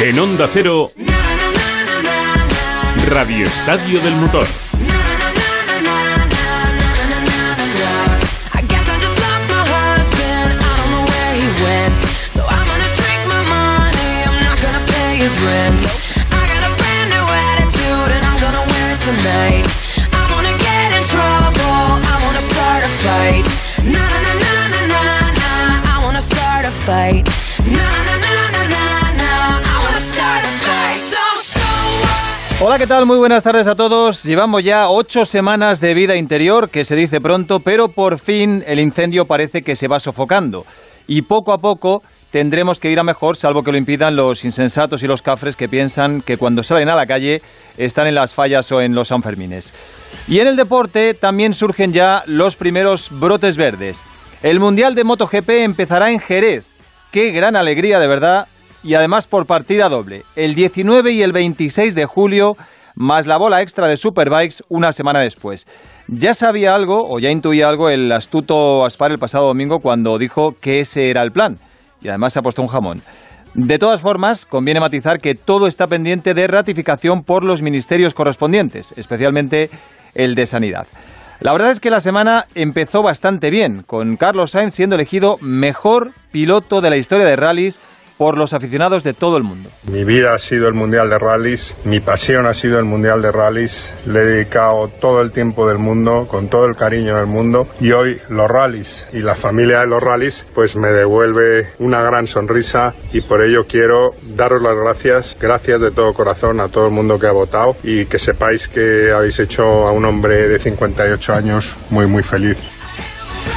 En Onda Cero, Radio Estadio del Motor. Fight. Hola, ¿qué tal? Muy buenas tardes a todos. Llevamos ya ocho semanas de vida interior, que se dice pronto, pero por fin el incendio parece que se va sofocando. Y poco a poco tendremos que ir a mejor, salvo que lo impidan los insensatos y los cafres que piensan que cuando salen a la calle están en las fallas o en los Sanfermines. Y en el deporte también surgen ya los primeros brotes verdes. El Mundial de MotoGP empezará en Jerez. Qué gran alegría, de verdad, y además por partida doble, el 19 y el 26 de julio, más la bola extra de Superbikes una semana después. Ya sabía algo, o ya intuía algo, el astuto Aspar el pasado domingo cuando dijo que ese era el plan. Y además se ha puesto un jamón. De todas formas, conviene matizar que todo está pendiente de ratificación por los ministerios correspondientes, especialmente el de Sanidad. La verdad es que la semana empezó bastante bien, con Carlos Sainz siendo elegido mejor piloto de la historia de rallies por los aficionados de todo el mundo. Mi vida ha sido el Mundial de Rallys, mi pasión ha sido el Mundial de Rallys, le he dedicado todo el tiempo del mundo, con todo el cariño del mundo y hoy los rallies y la familia de los rallies pues me devuelve una gran sonrisa y por ello quiero daros las gracias, gracias de todo corazón a todo el mundo que ha votado y que sepáis que habéis hecho a un hombre de 58 años muy muy feliz.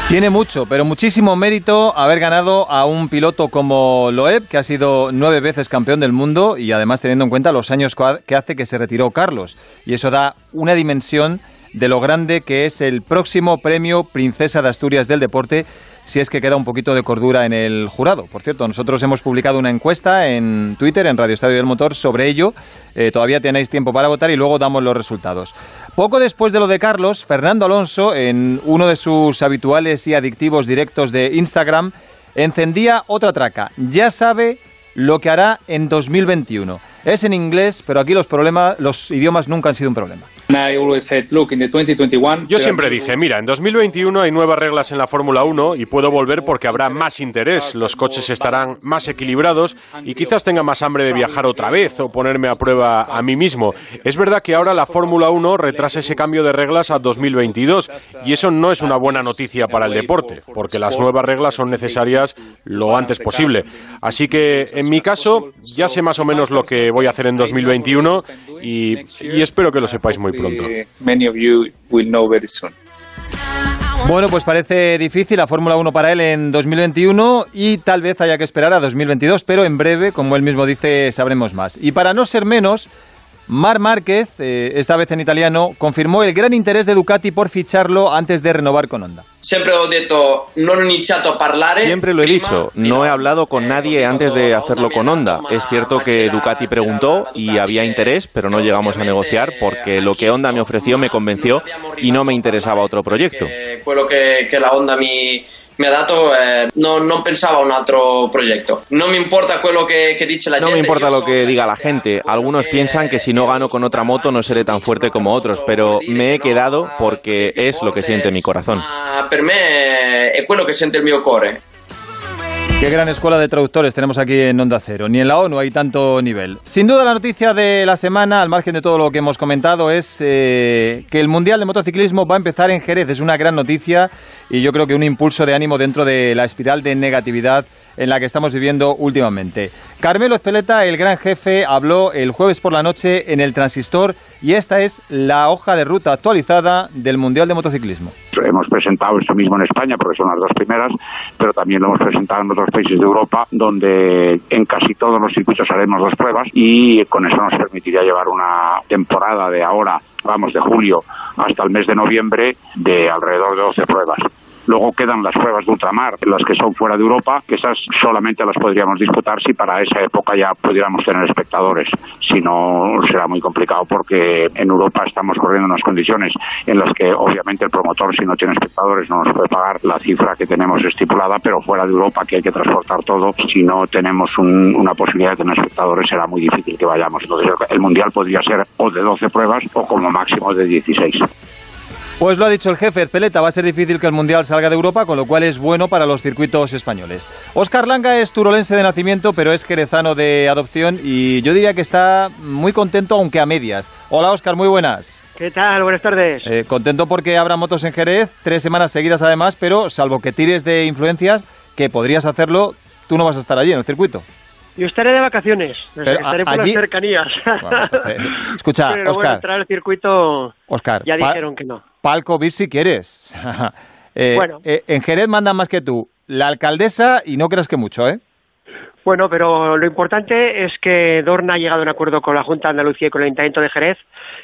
Tiene mucho, pero muchísimo mérito haber ganado a un piloto como Loeb, que ha sido nueve veces campeón del mundo y además teniendo en cuenta los años que hace que se retiró Carlos. Y eso da una dimensión de lo grande que es el próximo premio Princesa de Asturias del Deporte, si es que queda un poquito de cordura en el jurado. Por cierto, nosotros hemos publicado una encuesta en Twitter, en Radio Estadio del Motor, sobre ello. Eh, todavía tenéis tiempo para votar y luego damos los resultados. Poco después de lo de Carlos, Fernando Alonso, en uno de sus habituales y adictivos directos de Instagram, encendía otra traca. Ya sabe lo que hará en 2021. Es en inglés, pero aquí los problemas, los idiomas nunca han sido un problema. Yo siempre dije, mira, en 2021 hay nuevas reglas en la Fórmula 1 y puedo volver porque habrá más interés, los coches estarán más equilibrados y quizás tenga más hambre de viajar otra vez o ponerme a prueba a mí mismo. Es verdad que ahora la Fórmula 1 retrasa ese cambio de reglas a 2022 y eso no es una buena noticia para el deporte, porque las nuevas reglas son necesarias lo antes posible. Así que, en mi caso, ya sé más o menos lo que voy a hacer en 2021 y, y espero que lo sepáis muy pronto. Bueno, pues parece difícil la Fórmula 1 para él en 2021 y tal vez haya que esperar a 2022, pero en breve, como él mismo dice, sabremos más. Y para no ser menos, Mar Márquez, eh, esta vez en italiano, confirmó el gran interés de Ducati por ficharlo antes de renovar con Honda. Sempre ho detto, non ho iniziato a parlare. Siempre lo he prima dicho, di no he hablado con Eh, nadie antes de hacerlo con Honda. Es cierto que Ducati preguntó y había interés, pero no llegamos a negociar porque lo que Honda me ofreció me convenció y no me interesaba otro proyecto. Eh, quello che la Honda mi, mi ha dato, eh, no- non pensavo a un altro progetto. Non mi importa quello che, che dice la No gente. me importa lo que diga la gente. Algunos piensan que si no gano con otra moto no seré tan fuerte como otros, pero me he quedado porque es lo que siente mi corazón. Per me è quello che sente il mio cuore. Qué gran escuela de traductores tenemos aquí en Onda Cero. Ni en la ONU hay tanto nivel. Sin duda la noticia de la semana, al margen de todo lo que hemos comentado, es eh, que el Mundial de Motociclismo va a empezar en Jerez. Es una gran noticia y yo creo que un impulso de ánimo dentro de la espiral de negatividad en la que estamos viviendo últimamente. Carmelo Ezpeleta, el gran jefe, habló el jueves por la noche en el Transistor y esta es la hoja de ruta actualizada del Mundial de Motociclismo. Hemos presentado esto mismo en España, porque son las dos primeras, pero también lo hemos presentado en otros países de Europa, donde en casi todos los circuitos haremos dos pruebas y con eso nos permitiría llevar una temporada de ahora, vamos, de julio hasta el mes de noviembre, de alrededor de 12 pruebas. Luego quedan las pruebas de ultramar, las que son fuera de Europa, que esas solamente las podríamos disputar si para esa época ya pudiéramos tener espectadores. Si no, será muy complicado porque en Europa estamos corriendo unas condiciones en las que obviamente el promotor, si no tiene espectadores, no nos puede pagar la cifra que tenemos estipulada, pero fuera de Europa, que hay que transportar todo, si no tenemos una posibilidad de tener espectadores, será muy difícil que vayamos. Entonces, el Mundial podría ser o de 12 pruebas o como máximo de 16. Pues lo ha dicho el jefe Peleta, va a ser difícil que el Mundial salga de Europa, con lo cual es bueno para los circuitos españoles. Óscar Langa es turolense de nacimiento, pero es jerezano de adopción y yo diría que está muy contento, aunque a medias. Hola Óscar, muy buenas. ¿Qué tal? Buenas tardes. Eh, contento porque habrá motos en Jerez, tres semanas seguidas además, pero salvo que tires de influencias, que podrías hacerlo, tú no vas a estar allí en el circuito. Yo estaré de vacaciones, estaré por las cercanías. escucha, Pero Oscar. entrar al circuito Oscar, ya dijeron que no. Palco VIP si quieres. Eh, bueno. Eh, en Jerez mandan más que tú. La alcaldesa, y no creas que mucho, ¿eh? Bueno, pero lo importante es que Dorna ha llegado a un acuerdo con la Junta de Andalucía y con el Ayuntamiento de Jerez,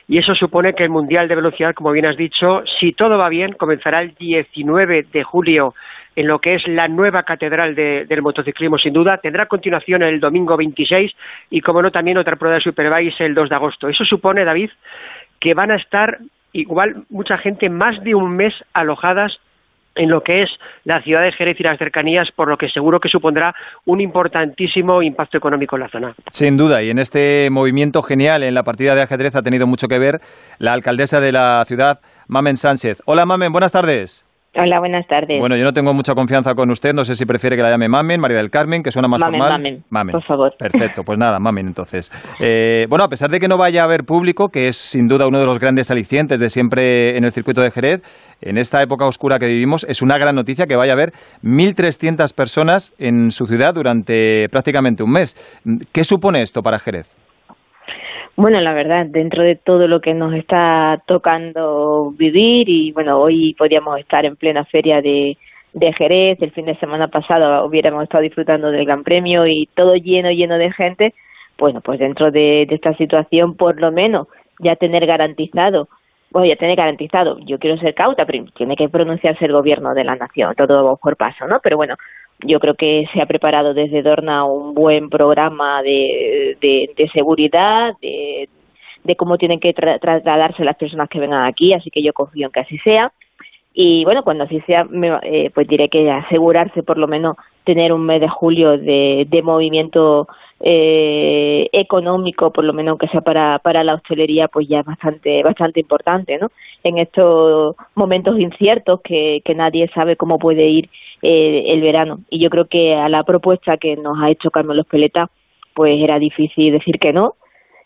y eso supone que el Mundial de Velocidad, como bien has dicho, si todo va bien, comenzará el 19 de julio en lo que es la nueva catedral del motociclismo, sin duda. Tendrá continuación el domingo 26 y, como no, también otra prueba de Superbike el 2 de agosto. Eso supone, David, que van a estar igual mucha gente más de un mes alojadas en lo que es la ciudad de Jerez y las cercanías, por lo que seguro que supondrá un importantísimo impacto económico en la zona. Sin duda, y en este movimiento genial en la partida de ajedrez ha tenido mucho que ver la alcaldesa de la ciudad, Mamen Sánchez. Hola Mamen, buenas tardes. Hola, buenas tardes. Bueno, yo no tengo mucha confianza con usted, no sé si prefiere que la llame Mamen, María del Carmen, que suena más mamen, formal. Mamen, mamen, por favor. Perfecto, pues nada, Mamen entonces. Eh, bueno, a pesar de que no vaya a haber público, que es sin duda uno de los grandes alicientes de siempre en el circuito de Jerez, en esta época oscura que vivimos, es una gran noticia que vaya a haber 1.300 personas en su ciudad durante prácticamente un mes. ¿Qué supone esto para Jerez? Bueno, la verdad, dentro de todo lo que nos está tocando vivir y bueno, hoy podríamos estar en plena feria de, Jerez, el fin de semana pasado hubiéramos estado disfrutando del Gran Premio y todo lleno, lleno de gente, bueno, pues dentro de, de esta situación por lo menos ya tener garantizado bueno, ya tener garantizado, yo quiero ser cauta, pero tiene que pronunciarse el gobierno de la nación, todo por paso, ¿no? Pero bueno, yo creo que se ha preparado desde Dorna un buen programa de, de, seguridad, de, de cómo tienen que trasladarse las personas que vengan aquí, así que yo confío en que así sea. Y bueno, cuando así sea, eh, pues diré que asegurarse por lo menos tener un mes de julio de, de movimiento eh, económico, por lo menos que sea para, para la hostelería, pues ya es bastante, bastante importante, ¿no? En estos momentos inciertos que, que nadie sabe cómo puede ir eh, el verano. Y yo creo que a la propuesta que nos ha hecho Carlos Peleta, pues era difícil decir que no.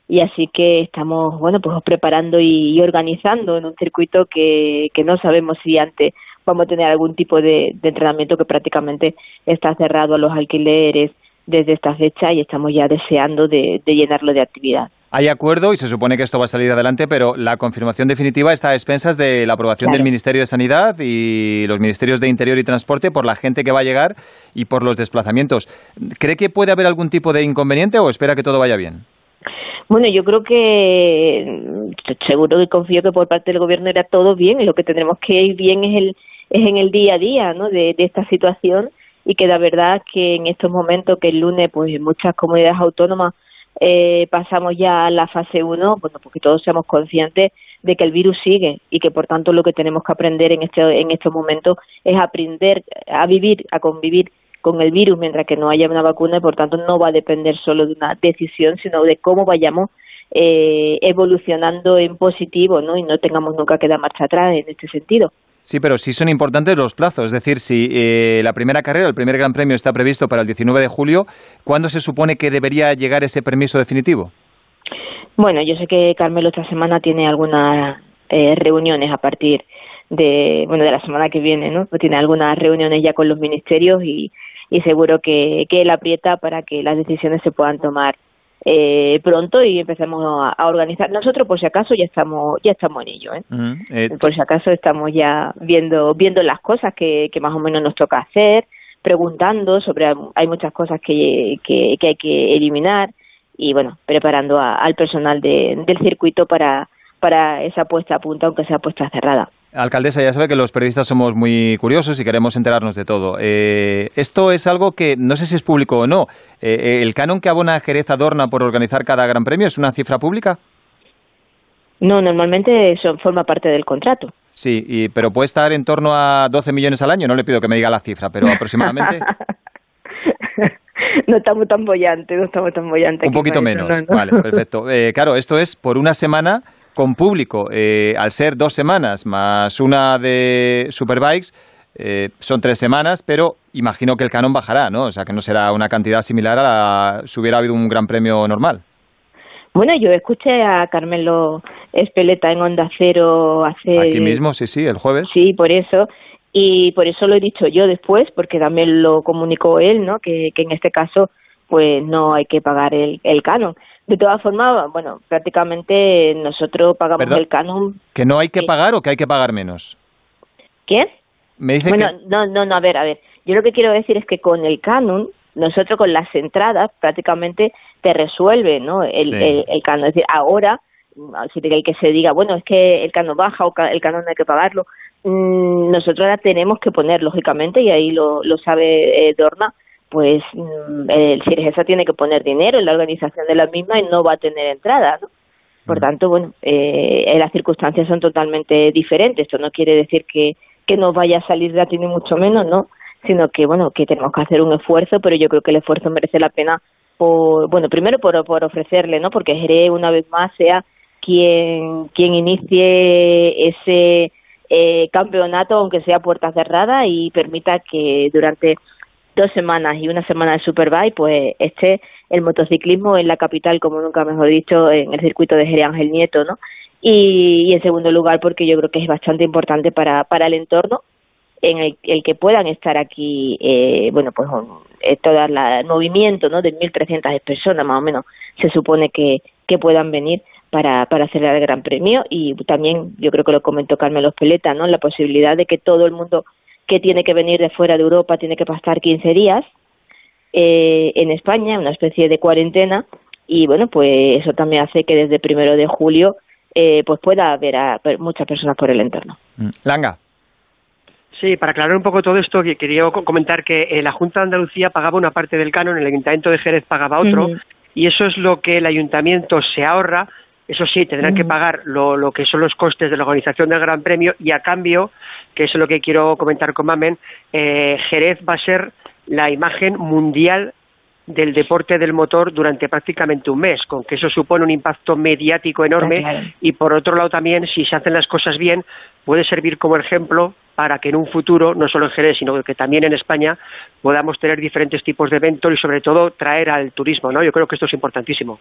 Y así que estamos, bueno, pues preparando y, organizando en un circuito que, que no sabemos si antes vamos a tener algún tipo de, de entrenamiento que prácticamente está cerrado a los alquileres desde esta fecha y estamos ya deseando de llenarlo de actividad. Hay acuerdo y se supone que esto va a salir adelante, pero la confirmación definitiva está a expensas de la aprobación del Ministerio de Sanidad y los Ministerios de Interior y Transporte por la gente que va a llegar y por los desplazamientos. ¿Cree que puede haber algún tipo de inconveniente o espera que todo vaya bien? Bueno, yo creo que seguro y confío que por parte del gobierno era todo bien y lo que tendremos que ir bien es el es en el día a día, ¿no? De, de esta situación y que la verdad que en estos momentos que el lunes pues muchas comunidades autónomas eh, pasamos ya a la fase 1, bueno, porque todos seamos conscientes de que el virus sigue y que por tanto lo que tenemos que aprender en este en estos momentos es aprender a vivir, a convivir con el virus mientras que no haya una vacuna y por tanto no va a depender solo de una decisión, sino de cómo vayamos eh, evolucionando en positivo, ¿no? Y no tengamos nunca que dar marcha atrás en este sentido. Sí, pero sí son importantes los plazos. Es decir, si eh, la primera carrera, el primer Gran Premio está previsto para el 19 de julio, ¿cuándo se supone que debería llegar ese permiso definitivo? Bueno, yo sé que Carmelo esta semana tiene algunas eh, reuniones a partir de, bueno, de la semana que viene, ¿no? Tiene algunas reuniones ya con los ministerios y, y seguro que, que él aprieta para que las decisiones se puedan tomar eh, pronto y empecemos a, organizar. Nosotros, por si acaso, ya estamos ya estamos en ello. ¿eh? ¿eh? por si acaso, estamos ya viendo viendo las cosas que, que más o menos nos toca hacer, preguntando sobre hay muchas cosas que, que, que hay que eliminar y bueno, preparando al personal de, del circuito para para esa puesta a punta, aunque sea puesta cerrada. Alcaldesa, ya sabe que los periodistas somos muy curiosos y queremos enterarnos de todo. Eh, esto es algo que no sé si es público o no. Eh, ¿El canon que abona Jerez Adorna por organizar cada gran premio es una cifra pública? No, normalmente eso forma parte del contrato. Sí, y, pero puede estar en torno a 12 millones al año. No le pido que me diga la cifra, pero aproximadamente. no estamos tan bollantes, no estamos tan bollantes. Un poquito menos. No, no. Vale, perfecto. Eh, claro, esto es por una semana con público. Eh, al ser dos semanas más una de Superbikes, eh, son tres semanas, pero imagino que el canon bajará, ¿no? O sea, que no será una cantidad similar a la si hubiera habido un gran premio normal. Bueno, yo escuché a Carmelo Espeleta en Onda Cero hace... Aquí mismo, sí, sí, el jueves. Sí, por eso. Y por eso lo he dicho yo después, porque también lo comunicó él, ¿no? Que, que en este caso, pues no hay que pagar el, el canon. De todas formas, bueno, prácticamente nosotros pagamos ¿Perdón? el canon. ¿Que no hay que pagar o que hay que pagar menos? ¿Qué? Me dice bueno, que... no, no, no, a ver, a ver. Yo lo que quiero decir es que con el canon, nosotros con las entradas prácticamente te resuelve, ¿no? El, Sí. el, el canon. Es decir, ahora, si el que se diga, bueno, es que el canon baja o ca- el canon no hay que pagarlo, mm, nosotros ahora tenemos que poner, lógicamente, y ahí lo, lo sabe eh, Dorna, pues mm, el Sirgesa tiene que poner dinero en la organización de la misma y no va a tener entrada, ¿no? Por tanto, bueno, eh, las circunstancias son totalmente diferentes. Esto no quiere decir que, que nos vaya a salir gratis ni mucho menos, ¿no? Sino que, bueno, que tenemos que hacer un esfuerzo, pero yo creo que el esfuerzo merece la pena por, bueno, primero por, por ofrecerle, ¿no? Porque Jerez, una vez más, sea quien, quien inicie ese eh, campeonato, aunque sea puerta cerrada, y permita que durante dos semanas y una semana de Superbike, pues esté el motociclismo en la capital, como nunca mejor dicho, en el circuito de Jerez Ángel Nieto, ¿no? Y, en segundo lugar, porque yo creo que es bastante importante para, para el entorno en el, que puedan estar aquí, eh, bueno, pues eh, todo el movimiento, ¿no? De 1.300 personas más o menos se supone que, que puedan venir para, para acelerar el Gran Premio y también yo creo que lo comentó Carmelo Espeleta, ¿no? La posibilidad de que todo el mundo que tiene que venir de fuera de Europa tiene que pasar 15 días eh, en España, una especie de cuarentena y bueno, pues eso también hace que desde primero de julio eh, pues pueda haber a per- muchas personas por el entorno. Mm. Langa. Sí, para aclarar un poco todo esto, que quería co- comentar que eh, la Junta de Andalucía pagaba una parte del canon, el Ayuntamiento de Jerez pagaba otro, y eso es lo que el Ayuntamiento se ahorra. Eso sí, tendrán que pagar lo, lo que son los costes de la organización del Gran Premio y a cambio, que eso es lo que quiero comentar con Mamen, eh, Jerez va a ser la imagen mundial del deporte del motor durante prácticamente un mes, con que eso supone un impacto mediático enorme claro. y por otro lado también, si se hacen las cosas bien, puede servir como ejemplo para que en un futuro, no solo en Jerez, sino que también en España, podamos tener diferentes tipos de eventos y sobre todo traer al turismo, ¿no? Yo creo que esto es importantísimo.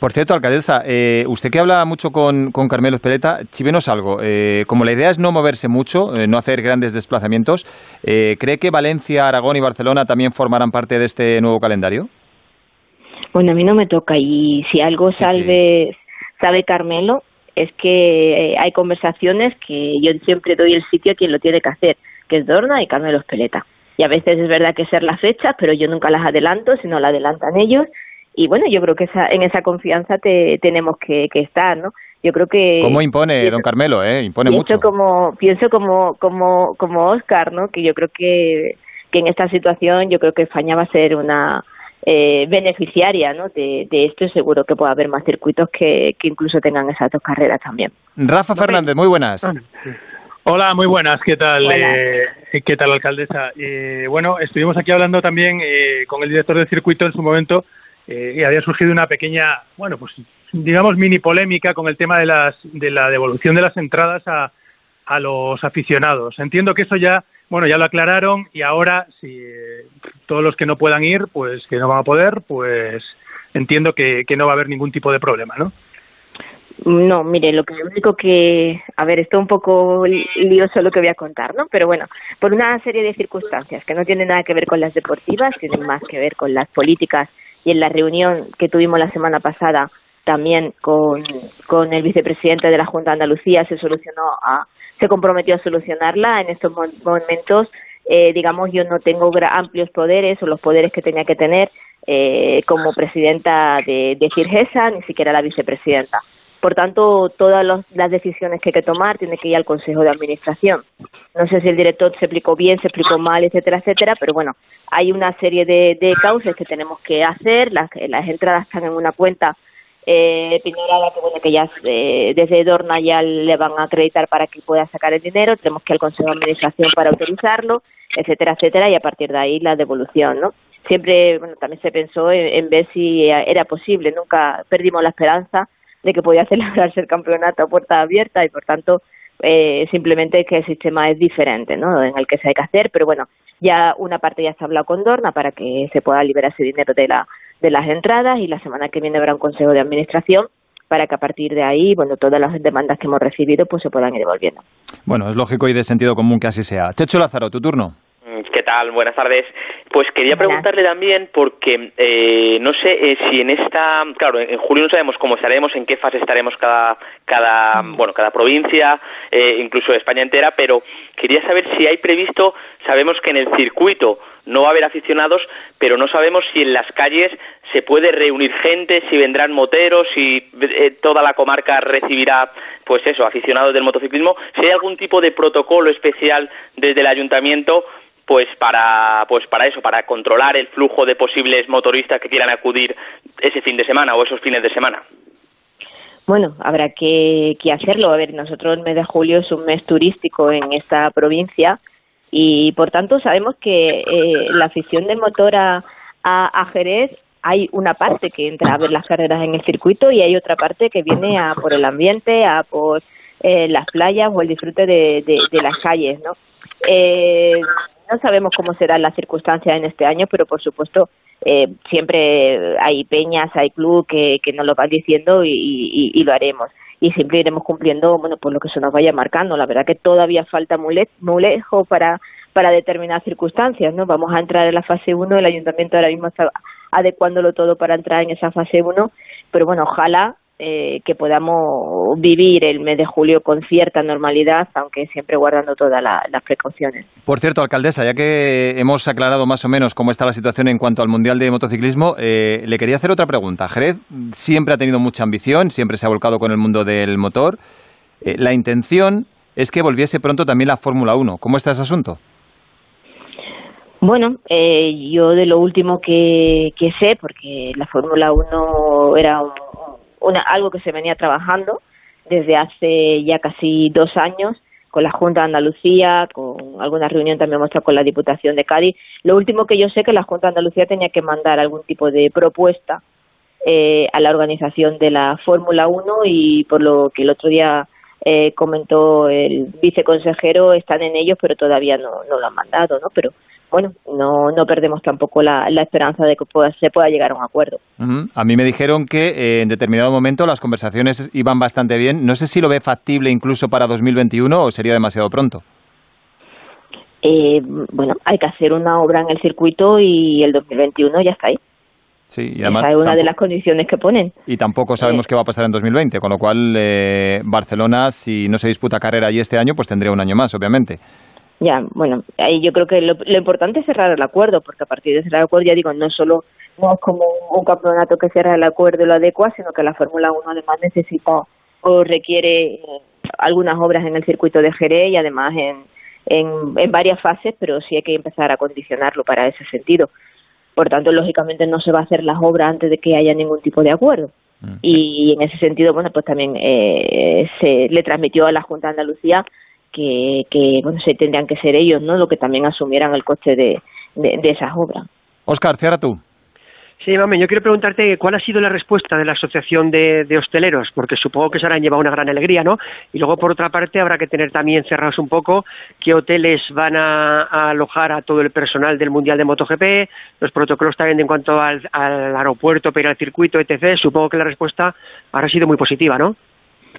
Por cierto, alcaldesa, eh, usted que habla mucho con, con Carmelo Espeleta, chivenos algo. Eh, como la idea es no moverse mucho, eh, no hacer grandes desplazamientos, eh, ¿cree que Valencia, Aragón y Barcelona también formarán parte de este nuevo calendario? Bueno, a mí no me toca y si algo Sí, salve, sabe Carmelo es que eh, hay conversaciones que yo siempre doy el sitio a quien lo tiene que hacer, que es Dorna y Carmelo Espeleta. Y a veces es verdad que ser las fechas, pero yo nunca las adelanto, sino las adelantan ellos. Y bueno, yo creo que esa, en esa confianza te, tenemos que, que estar, ¿no? Yo creo que... ¿Cómo impone, pienso- don Carmelo? Eh? Impone pienso mucho. como pienso como como como Oscar no que yo creo que que en esta situación yo creo que España va a ser una eh, beneficiaria ¿no? de, de esto y seguro que puede haber más circuitos que, que incluso tengan esas dos carreras también Rafa Fernández, muy buenas. Hola, muy buenas. ¿Qué tal? Eh, ¿Qué tal, alcaldesa? Eh, bueno, estuvimos aquí hablando también eh, con el director del circuito en su momento eh, y había surgido una pequeña, bueno, pues digamos mini polémica con el tema de las de la devolución de las entradas a, a los aficionados. Entiendo que eso ya, bueno, ya lo aclararon y ahora si eh, todos los que no puedan ir, pues que no van a poder, pues entiendo que, que no va a haber ningún tipo de problema, ¿no? No, mire, lo único que, a ver, esto es un poco li- lioso lo que voy a contar, ¿no? Pero bueno, por una serie de circunstancias que no tienen nada que ver con las deportivas, tienen más que ver con las políticas y en la reunión que tuvimos la semana pasada también con, el vicepresidente de la Junta de Andalucía se solucionó a, se comprometió a solucionarla en estos mo- momentos. Eh, digamos yo no tengo amplios poderes o los poderes que tenía que tener eh, como presidenta de, de ni siquiera la vicepresidenta Por tanto, todas los- las decisiones que hay que tomar tienen que ir al Consejo de Administración. No sé si el director se explicó bien, se explicó mal, etcétera, etcétera, pero bueno, hay una serie de, de causas que tenemos que hacer. Las, las entradas están en una cuenta eh, Pinorada, que bueno, que ya eh, desde Dorna ya le van a acreditar para que pueda sacar el dinero, tenemos que ir al Consejo de Administración para autorizarlo, etcétera, etcétera, y a partir de ahí la devolución, ¿no? Siempre, bueno, también se pensó en, en ver si era posible, nunca perdimos la esperanza de que podía celebrarse el campeonato a puerta abierta y por tanto eh, simplemente que el sistema es diferente, ¿no? En el que se hay que hacer, pero bueno, ya una parte ya se ha hablado con Dorna para que se pueda liberar ese dinero de la de las entradas y la semana que viene habrá un consejo de administración para que a partir de ahí, bueno, todas las demandas que hemos recibido pues se puedan ir devolviendo. Bueno, es lógico y de sentido común que así sea. Checho Lázaro, tu turno. Mm, ¿Qué tal? Buenas tardes. Pues quería preguntarle también porque eh, no sé eh, si en esta, claro, en julio no sabemos cómo estaremos, en qué fase estaremos cada, cada, bueno, cada provincia, eh, incluso España entera, pero quería saber si hay previsto, sabemos que en el circuito no va a haber aficionados, pero no sabemos si en las calles se puede reunir gente, si vendrán moteros, si eh, toda la comarca recibirá, pues eso, aficionados del motociclismo, si hay algún tipo de protocolo especial desde el ayuntamiento pues para pues para eso para controlar el flujo de posibles motoristas que quieran acudir ese fin de semana o esos fines de semana Bueno, habrá que, que hacerlo. A ver, nosotros el mes de julio es un mes turístico en esta provincia y por tanto sabemos que eh, la afición del motor a, a, a Jerez hay una parte que entra a ver las carreras en el circuito y hay otra parte que viene a por el ambiente, a por eh, las playas o el disfrute de, de, de las calles, ¿no? Eh, no sabemos cómo serán las circunstancias en este año, pero por supuesto eh, siempre hay peñas, hay club que, nos lo van diciendo y, lo haremos. Y siempre iremos cumpliendo, bueno, por lo que se nos vaya marcando. La verdad que todavía falta muy lejos para, para determinadas circunstancias, ¿no? Vamos a entrar en la fase 1, el ayuntamiento ahora mismo está adecuándolo todo para entrar en esa fase 1, pero bueno, ojalá eh, que podamos vivir el mes de julio con cierta normalidad, aunque siempre guardando todas la, las precauciones. Por cierto, alcaldesa, ya que hemos aclarado más o menos cómo está la situación en cuanto al Mundial de Motociclismo, eh, le quería hacer otra pregunta. Jerez siempre ha tenido mucha ambición, siempre se ha volcado con el mundo del motor. Eh, la intención es que volviese pronto también la Fórmula 1. ¿Cómo está ese asunto? Bueno, eh, yo de lo último que, que sé, porque la Fórmula 1 era un, una, algo que se venía trabajando desde hace ya casi dos años con la Junta de Andalucía, con alguna reunión también hemos con la Diputación de Cádiz. Lo último que yo sé que la Junta de Andalucía tenía que mandar algún tipo de propuesta eh, a la organización de la Fórmula 1 y por lo que el otro día eh, comentó el viceconsejero, están en ellos, pero todavía no, no lo han mandado, ¿no? Pero bueno, no, no perdemos tampoco la, la esperanza de que pueda, se pueda llegar a un acuerdo. Uh -huh. A mí me dijeron que eh, en determinado momento las conversaciones iban bastante bien. No sé si lo ve factible incluso para 2021 o sería demasiado pronto. Eh, bueno, hay que hacer una obra en el circuito y el 2021 ya está ahí. Sí, y además, Esa es una de las condiciones que ponen. Y tampoco sabemos eh, qué va a pasar en 2020, con lo cual eh, Barcelona, si no se disputa carrera allí este año, pues tendría un año más, obviamente. Ya, bueno, ahí yo creo que lo, lo, importante es cerrar el acuerdo, porque a partir de cerrar el acuerdo, ya digo, no solo no es como un campeonato que cierra el acuerdo y lo adecua, sino que la Fórmula 1 además necesita o requiere eh, algunas obras en el circuito de Jerez y además en, en, en varias fases, pero sí hay que empezar a condicionarlo para ese sentido. Por tanto, lógicamente no se va a hacer las obras antes de que haya ningún tipo de acuerdo. Mm. Y en ese sentido, bueno, pues también eh, se le transmitió a la Junta de Andalucía que, que bueno, se tendrían que ser ellos, ¿no? Lo que también asumieran el coste de, de, de esas obras. Oscar, cierra tú. Sí, mami, yo quiero preguntarte cuál ha sido la respuesta de la Asociación de, de, Hosteleros, porque supongo que se habrán llevado una gran alegría, ¿no? Y luego, por otra parte, habrá que tener también cerrados un poco qué hoteles van a, a alojar a todo el personal del Mundial de MotoGP, los protocolos también en cuanto al, al aeropuerto, pero al circuito, etc. Supongo que la respuesta habrá sido muy positiva, ¿no?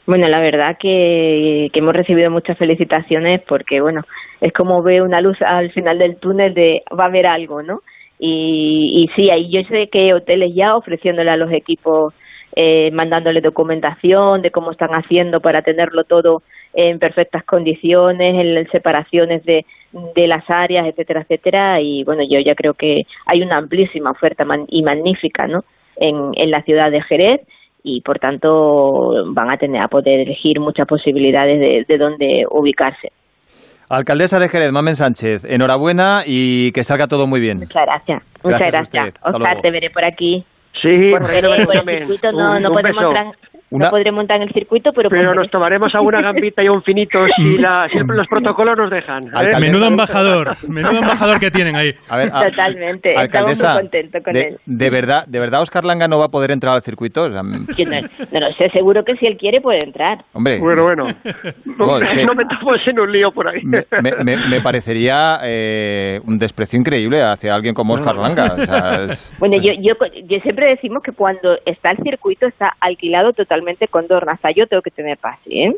Bueno, la verdad que, hemos recibido muchas felicitaciones porque, bueno, es como ve una luz al final del túnel de va a haber algo, ¿no? Y, y sí, ahí yo sé que hoteles ya ofreciéndole a los equipos, eh, mandándole documentación de cómo están haciendo para tenerlo todo en perfectas condiciones, en separaciones de, de las áreas, etcétera, etcétera. Y bueno, yo ya creo que hay una amplísima oferta y magnífica, ¿no? En, en la ciudad de Jerez y por tanto van a tener a poder elegir muchas posibilidades de, de dónde ubicarse. Alcaldesa de Jerez, Mamen Sánchez, enhorabuena y que salga todo muy bien. Muchas gracias. Muchas Gracias a gracias. usted. Hasta Oscar, luego. te veré por aquí. Sí, por, eh, por el circuito no, un- no un podemos beso. entrar, Una- no podremos montar en el circuito, pero, Pero pues- nos tomaremos alguna gambita y un finito si, la, si los protocolos nos dejan. ¿eh? Alcaldesa. Menudo embajador, menudo embajador que tienen ahí. A ver, a- Totalmente, estamos alcaldesa, muy contentos con de, él. de verdad, de verdad, Oscar Langa no va a poder entrar al circuito. O sea, m- Yo no, no lo sé, seguro que si él quiere puede entrar. hombre, Bueno, bueno. No, es que- no metamos en un lío por ahí. me, me- me- me parecería eh, un desprecio increíble hacia alguien como Oscar Langa. O sea, es- Bueno, yo, yo, yo siempre decimos que cuando está el circuito está alquilado totalmente con Dorna. Hasta yo tengo que tener paz, ¿eh?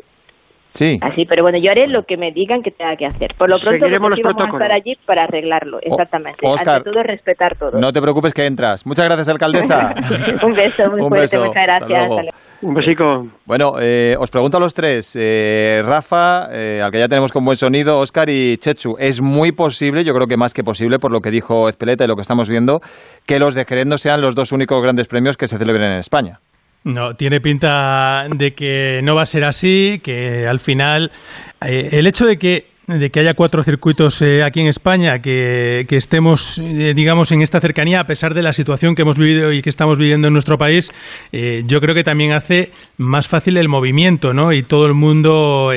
sí. Así, pero bueno, yo haré lo que me digan que tenga que hacer. Por lo pronto, Seguiremos nosotros los vamos a estar allí para arreglarlo, exactamente. Óscar, Ante todo, respetar todo. No te preocupes que entras. Muchas gracias, alcaldesa. un beso muy Un fuerte, beso. muchas Hasta gracias. luego. Hasta luego. Un besico. Bueno, eh, os pregunto a los tres, eh, Rafa, eh, al que ya tenemos con buen sonido, Oscar y Chechu, es muy posible, yo creo que más que posible, por lo que dijo Espeleta y lo que estamos viendo, que los de Jerez no sean los dos únicos grandes premios que se celebren en España. No, tiene pinta de que no va a ser así, que al final eh, el hecho de que de que haya cuatro circuitos eh, aquí en España, que, que estemos, eh, digamos, en esta cercanía, a pesar de la situación que hemos vivido y que estamos viviendo en nuestro país, eh, yo creo que también hace más fácil el movimiento, ¿no? Y todo el mundo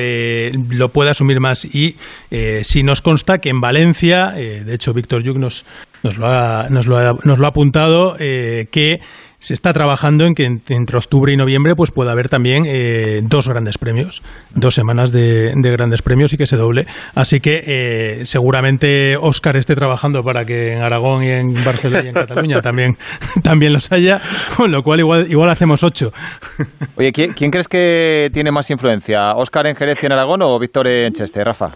lo puede asumir más. Y si nos consta que en Valencia, de hecho, Víctor Yuk nos, nos, lo ha, nos, lo ha, apuntado, que se está trabajando en que en- entre octubre y noviembre pues pueda haber también eh, dos grandes premios, dos semanas de, de grandes premios y que se doble. Así que eh, seguramente Óscar esté trabajando para que en Aragón y en Barcelona y en Cataluña también, también los haya, con lo cual igual, igual hacemos ocho. Oye, ¿quién, quién crees que tiene más influencia? ¿Óscar en Jerez y en Aragón o Víctor en Cheste, Rafa?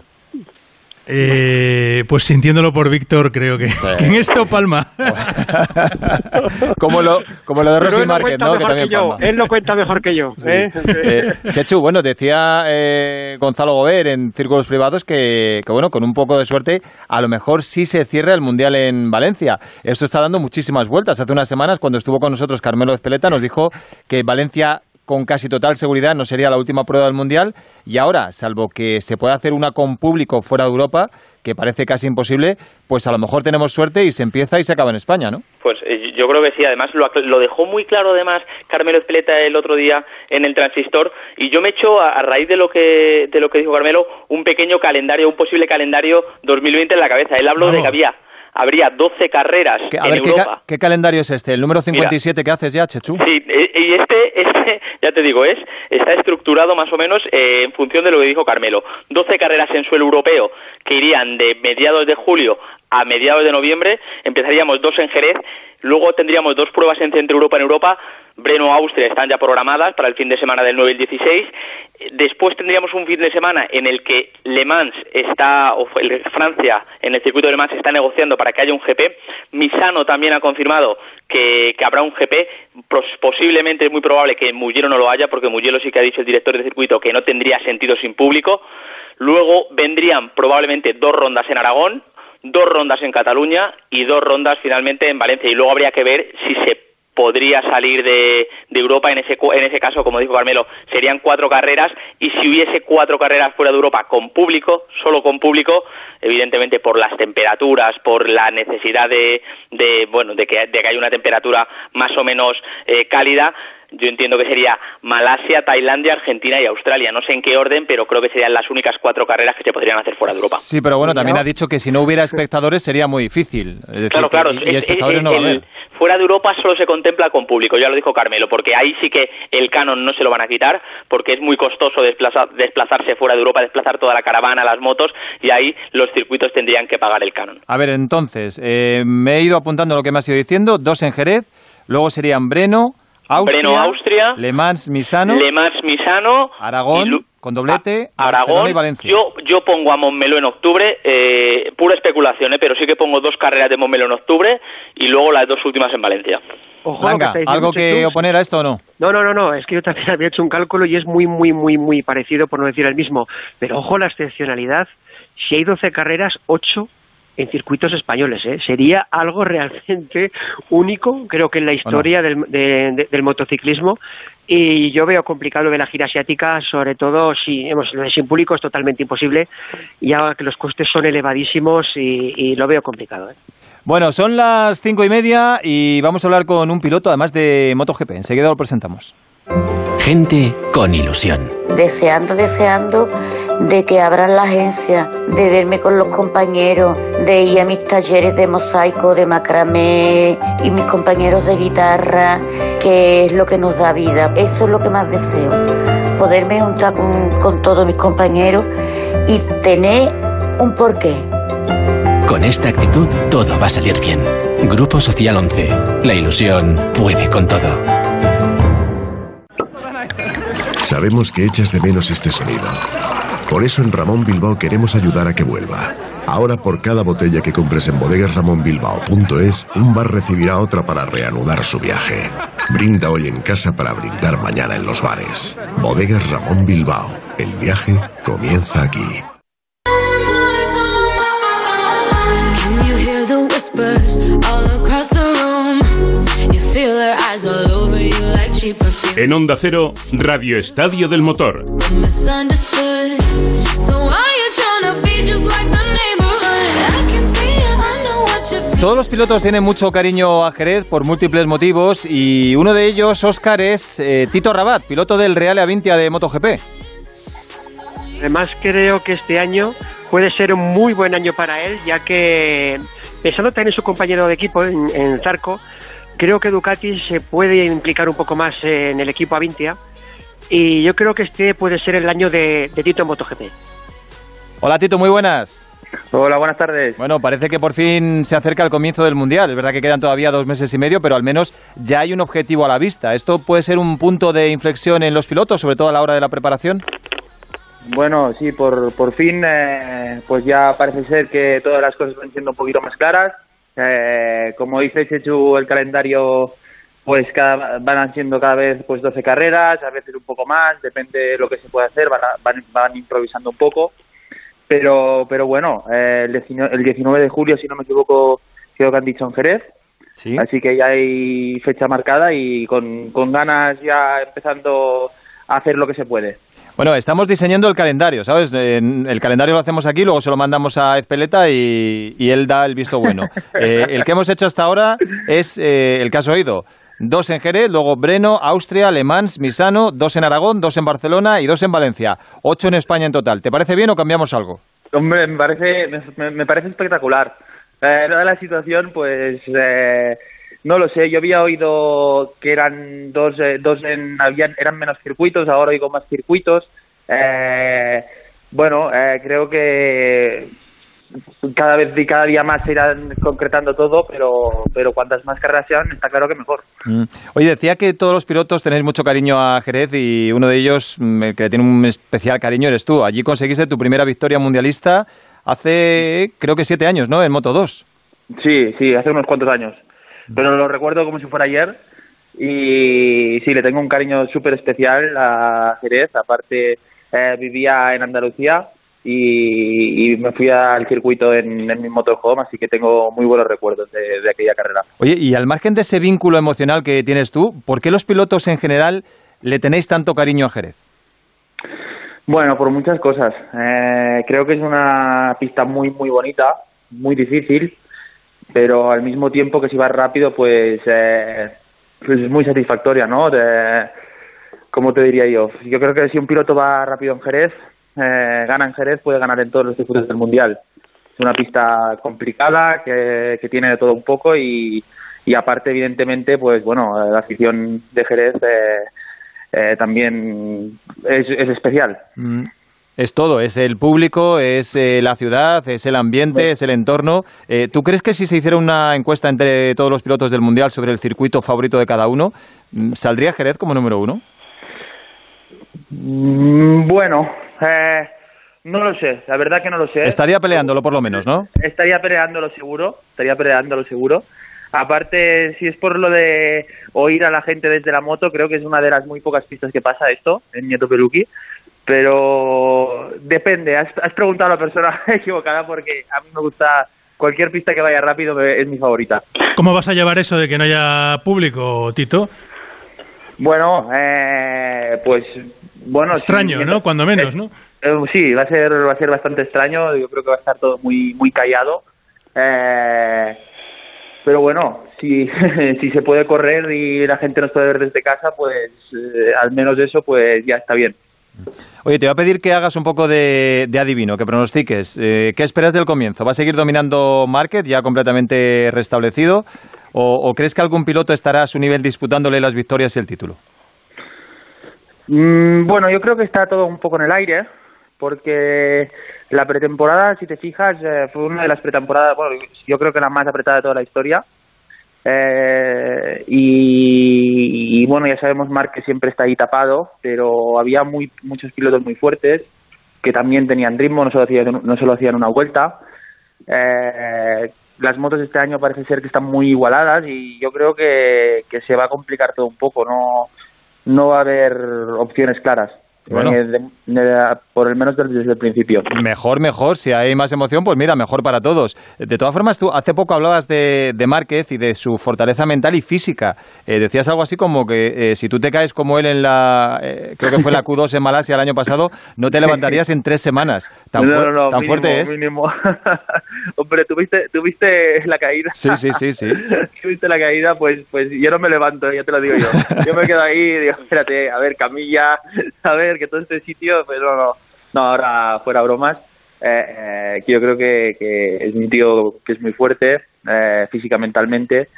Eh, pues sintiéndolo por Víctor, creo que, que en esto palma. como lo, como lo de Rosy Márquez, ¿no? Que también que yo. palma. Él lo cuenta mejor que yo. ¿eh? Eh, Chechu, bueno, decía eh, Gonzalo Gober en círculos privados que, que, bueno, con un poco de suerte, a lo mejor sí se cierra el Mundial en Valencia. Esto está dando muchísimas vueltas. Hace unas semanas, cuando estuvo con nosotros Carmelo Espeleta, nos dijo que Valencia con casi total seguridad no sería la última prueba del Mundial y ahora, salvo que se pueda hacer una con público fuera de Europa, que parece casi imposible, pues a lo mejor tenemos suerte y se empieza y se acaba en España, ¿no? Pues eh, yo creo que sí, además lo, dejó muy claro además Carmelo Espeleta el otro día en el transistor y yo me echo a, a raíz de lo que de lo que dijo Carmelo un pequeño calendario, un posible calendario 2020 en la cabeza. Él habló de que había habría 12 carreras Que- a en ver, ¿qué, Europa. qué calendario es este? ¿El número 57 que haces ya, Chechu? Sí, e- y este, este, ya te digo, es está estructurado más o menos eh, en función de lo que dijo Carmelo. 12 carreras en suelo europeo que irían de mediados de julio a mediados de noviembre. Empezaríamos dos en Jerez, luego tendríamos dos pruebas en Centro Europa en Europa. Breno, Austria están ya programadas para el fin de semana del 9 y el 16. Después tendríamos un fin de semana en el que Le Mans está, o Francia, en el circuito de Le Mans está negociando para que haya un GP. Misano también ha confirmado que, habrá un GP. Posiblemente es muy probable que Mugello no lo haya, porque Mugello sí que ha dicho el director de circuito que no tendría sentido sin público. Luego vendrían probablemente dos rondas en Aragón, dos rondas en Cataluña y dos rondas finalmente en Valencia. Y luego habría que ver si se podría salir de, Europa en ese en ese caso como dijo Carmelo serían cuatro carreras y si hubiese cuatro carreras fuera de Europa con público solo con público evidentemente por las temperaturas por la necesidad de, de bueno de que, de que haya una temperatura más o menos eh, cálida yo entiendo que sería Malasia, Tailandia, Argentina y Australia. No sé en qué orden, pero creo que serían las únicas cuatro carreras que se podrían hacer fuera de Europa. Sí, pero bueno, también ha dicho que si no hubiera espectadores sería muy difícil. Es decir, Claro, claro. y, y es- espectadores es- no va a el- haber. fuera de Europa solo se contempla con público, ya lo dijo Carmelo, porque ahí sí que el canon no se lo van a quitar, porque es muy costoso desplazar- desplazarse fuera de Europa, desplazar toda la caravana, las motos, y ahí los circuitos tendrían que pagar el canon. A ver, entonces, eh, me he ido apuntando lo que me has ido diciendo. Dos en Jerez, luego serían Breno, Austria, Breno, Austria, Le Mans, Misano, Le Mans, Misano, Aragón, Lu- con doblete, Aragón, y Valencia. yo, yo pongo a Montmeló en octubre, eh, pura especulación, eh, pero sí que pongo dos carreras de Montmeló en octubre y luego las dos últimas en Valencia. Ojo, que ¿algo que oponer a esto o no? No, no, no, no, es que yo también había hecho un cálculo y es muy, muy, muy, muy parecido, por no decir el mismo. Pero ojo la excepcionalidad, si hay 12 carreras, 8 en circuitos españoles. ¿eh? Sería algo realmente único, creo que en la historia del, de- de- del motociclismo. Y yo veo complicado de la gira asiática, sobre todo si hemos, lo de sin público es totalmente imposible, ya que los costes son elevadísimos y, y lo veo complicado. ¿eh? Bueno, son las cinco y media y vamos a hablar con un piloto, además de MotoGP. Enseguida lo presentamos. Gente con ilusión. deseando, deseando de que abran la agencia, de verme con los compañeros, de ir a mis talleres de mosaico, de macramé y mis compañeros de guitarra, que es lo que nos da vida. Eso es lo que más deseo, poderme juntar con, con todos mis compañeros y tener un porqué. Con esta actitud todo va a salir bien. Grupo Social 11. La ilusión puede con todo. Sabemos que echas de menos este sonido. Por eso en Ramón Bilbao queremos ayudar a que vuelva. Ahora por cada botella que compres en bodegasramonbilbao.es, un bar recibirá otra para reanudar su viaje. Brinda hoy en casa para brindar mañana en los bares. Bodegas Ramón Bilbao. El viaje comienza aquí. En Onda Cero, Radio Estadio del Motor. Todos los pilotos tienen mucho cariño a Jerez por múltiples motivos y uno de ellos, Óscar, es eh, Tito Rabat, piloto del Real Avintia de MotoGP. Además, creo que este año puede ser un muy buen año para él, ya que pensando también en su compañero de equipo, en, en Zarco, creo que Ducati se puede implicar un poco más en el equipo Avintia. Y yo creo que este puede ser el año de, de Tito en MotoGP. Hola Tito, muy buenas. Hola, buenas tardes. Bueno, parece que por fin se acerca el comienzo del Mundial. Es verdad que quedan todavía dos meses y medio, pero al menos ya hay un objetivo a la vista. ¿Esto puede ser un punto de inflexión en los pilotos, sobre todo a la hora de la preparación? Bueno, sí, por, por fin, eh, pues ya parece ser que todas las cosas van siendo un poquito más claras. Eh, como dice Chechu, el calendario pues cada, van siendo cada vez pues 12 carreras, a veces un poco más, depende de lo que se pueda hacer, van, a- van, van improvisando un poco. Pero, pero bueno, eh, el, 19, el 19 de julio, si no me equivoco, creo que han dicho en Jerez. Así que ya hay fecha marcada y con, con ganas ya empezando a hacer lo que se puede. Bueno, estamos diseñando el calendario, ¿sabes? El calendario lo hacemos aquí, luego se lo mandamos a Ezpeleta y, y él da el visto bueno. Eh, el que hemos hecho hasta ahora es eh, el caso oído. Dos en Jerez, luego Breno, Austria, Le Mans, Misano, dos en Aragón, dos en Barcelona y dos en Valencia. Ocho en España en total. ¿Te parece bien o cambiamos algo? Hombre, me parece, me, me parece espectacular. Eh, la situación, pues eh, no lo sé. Yo había oído que eran dos, eh, dos en, habían, eran menos circuitos, ahora oigo más circuitos. Eh, bueno, eh, creo que cada vez y cada día más se irán concretando todo, pero, pero cuantas más carreras sean, está claro que mejor. Mm. Oye, decía que todos los pilotos tenéis mucho cariño a Jerez y uno de ellos, mm, el que tiene un especial cariño, eres tú. Allí conseguiste tu primera victoria mundialista hace, creo que siete años, ¿no? En Moto 2. Sí, sí, hace unos cuantos años. Pero lo recuerdo como si fuera ayer. Y sí, le tengo un cariño súper especial a Jerez. Aparte, eh, vivía en Andalucía y, y me fui al circuito en, en mi motorhome, así que tengo muy buenos recuerdos de, de aquella carrera. Oye, y al margen de ese vínculo emocional que tienes tú, ¿por qué los pilotos en general le tenéis tanto cariño a Jerez? Bueno, por muchas cosas. Eh, creo que es una pista muy, muy bonita, muy difícil, pero al mismo tiempo que si vas rápido, pues, eh, pues es muy satisfactoria, ¿no? De, ¿Cómo te diría yo? Yo creo que si un piloto va rápido en Jerez, eh, gana en Jerez, puede ganar en todos los circuitos del Mundial. Es una pista complicada, que, que tiene de todo un poco y, aparte, evidentemente, pues bueno, la afición de Jerez eh, eh, también es, es especial. Es todo, es el público, es eh, la ciudad, es el ambiente, es el entorno. Eh, ¿Tú crees que si se hiciera una encuesta entre todos los pilotos del Mundial sobre el circuito favorito de cada uno, mm, ¿saldría Jerez como número uno? Mm, Bueno, eh, no lo sé, la verdad que no lo sé. Estaría peleándolo por lo menos, ¿no? Estaría peleándolo seguro, estaría peleándolo seguro. Aparte, si es por lo de oír a la gente desde la moto, creo que es una de las muy pocas pistas que pasa esto en Nieto Peluqui. Pero depende, has, has preguntado a la persona equivocada porque a mí me gusta cualquier pista que vaya rápido me- es mi favorita. ¿Cómo vas a llevar eso de que no haya público, Tito? Bueno, eh, pues bueno. Extraño, sí, ¿no? Cuando menos, ¿no? Eh, sí, va a ser va a ser bastante extraño. Yo creo que va a estar todo muy muy callado. Eh, pero bueno, si si se puede correr y la gente nos puede ver desde casa, pues eh, al menos eso, pues ya está bien. Oye, te voy a pedir que hagas un poco de, adivino, que pronostiques. Eh, ¿Qué esperas del comienzo? ¿Va a seguir dominando Market ya completamente restablecido? ¿O, o crees que algún piloto estará a su nivel disputándole las victorias y el título? Mm, bueno, yo creo que está todo un poco en el aire, porque la pretemporada, si te fijas, eh, fue una de las pretemporadas, bueno, yo creo que la más apretada de toda la historia. Eh, y, y, bueno, ya sabemos Marc que siempre está ahí tapado, pero había muy, muchos pilotos muy fuertes que también tenían ritmo, no solo hacían, no solo hacían una vuelta. Eh, las motos este año parece ser que están muy igualadas y yo creo que, que se va a complicar todo un poco, no, no va a haber opciones claras. Bueno. eh, de- de- por el menos desde, el principio. Mejor, mejor. Si hay más emoción, pues mira, mejor para todos. De todas formas, tú hace poco hablabas de, de Márquez y de su fortaleza mental y física. Eh, decías algo así como que eh, si tú te caes como él en la, eh, creo que fue la Q2 en Malasia el año pasado, no te levantarías en tres semanas. Tan, no, fuer- no, no, tan mínimo, fuerte es. mínimo. Hombre, ¿tuviste, ¿tuviste la caída? Sí, sí, sí, sí. ¿Tuviste la caída? Pues, pues yo no me levanto, ya te lo digo yo. Yo me quedo ahí y digo, espérate, a ver, camilla, a ver, que todo este sitio, pero no, no. Ahora fuera bromas. Eh, eh, yo creo que, es un tío que es muy fuerte, eh, física, mentalmente,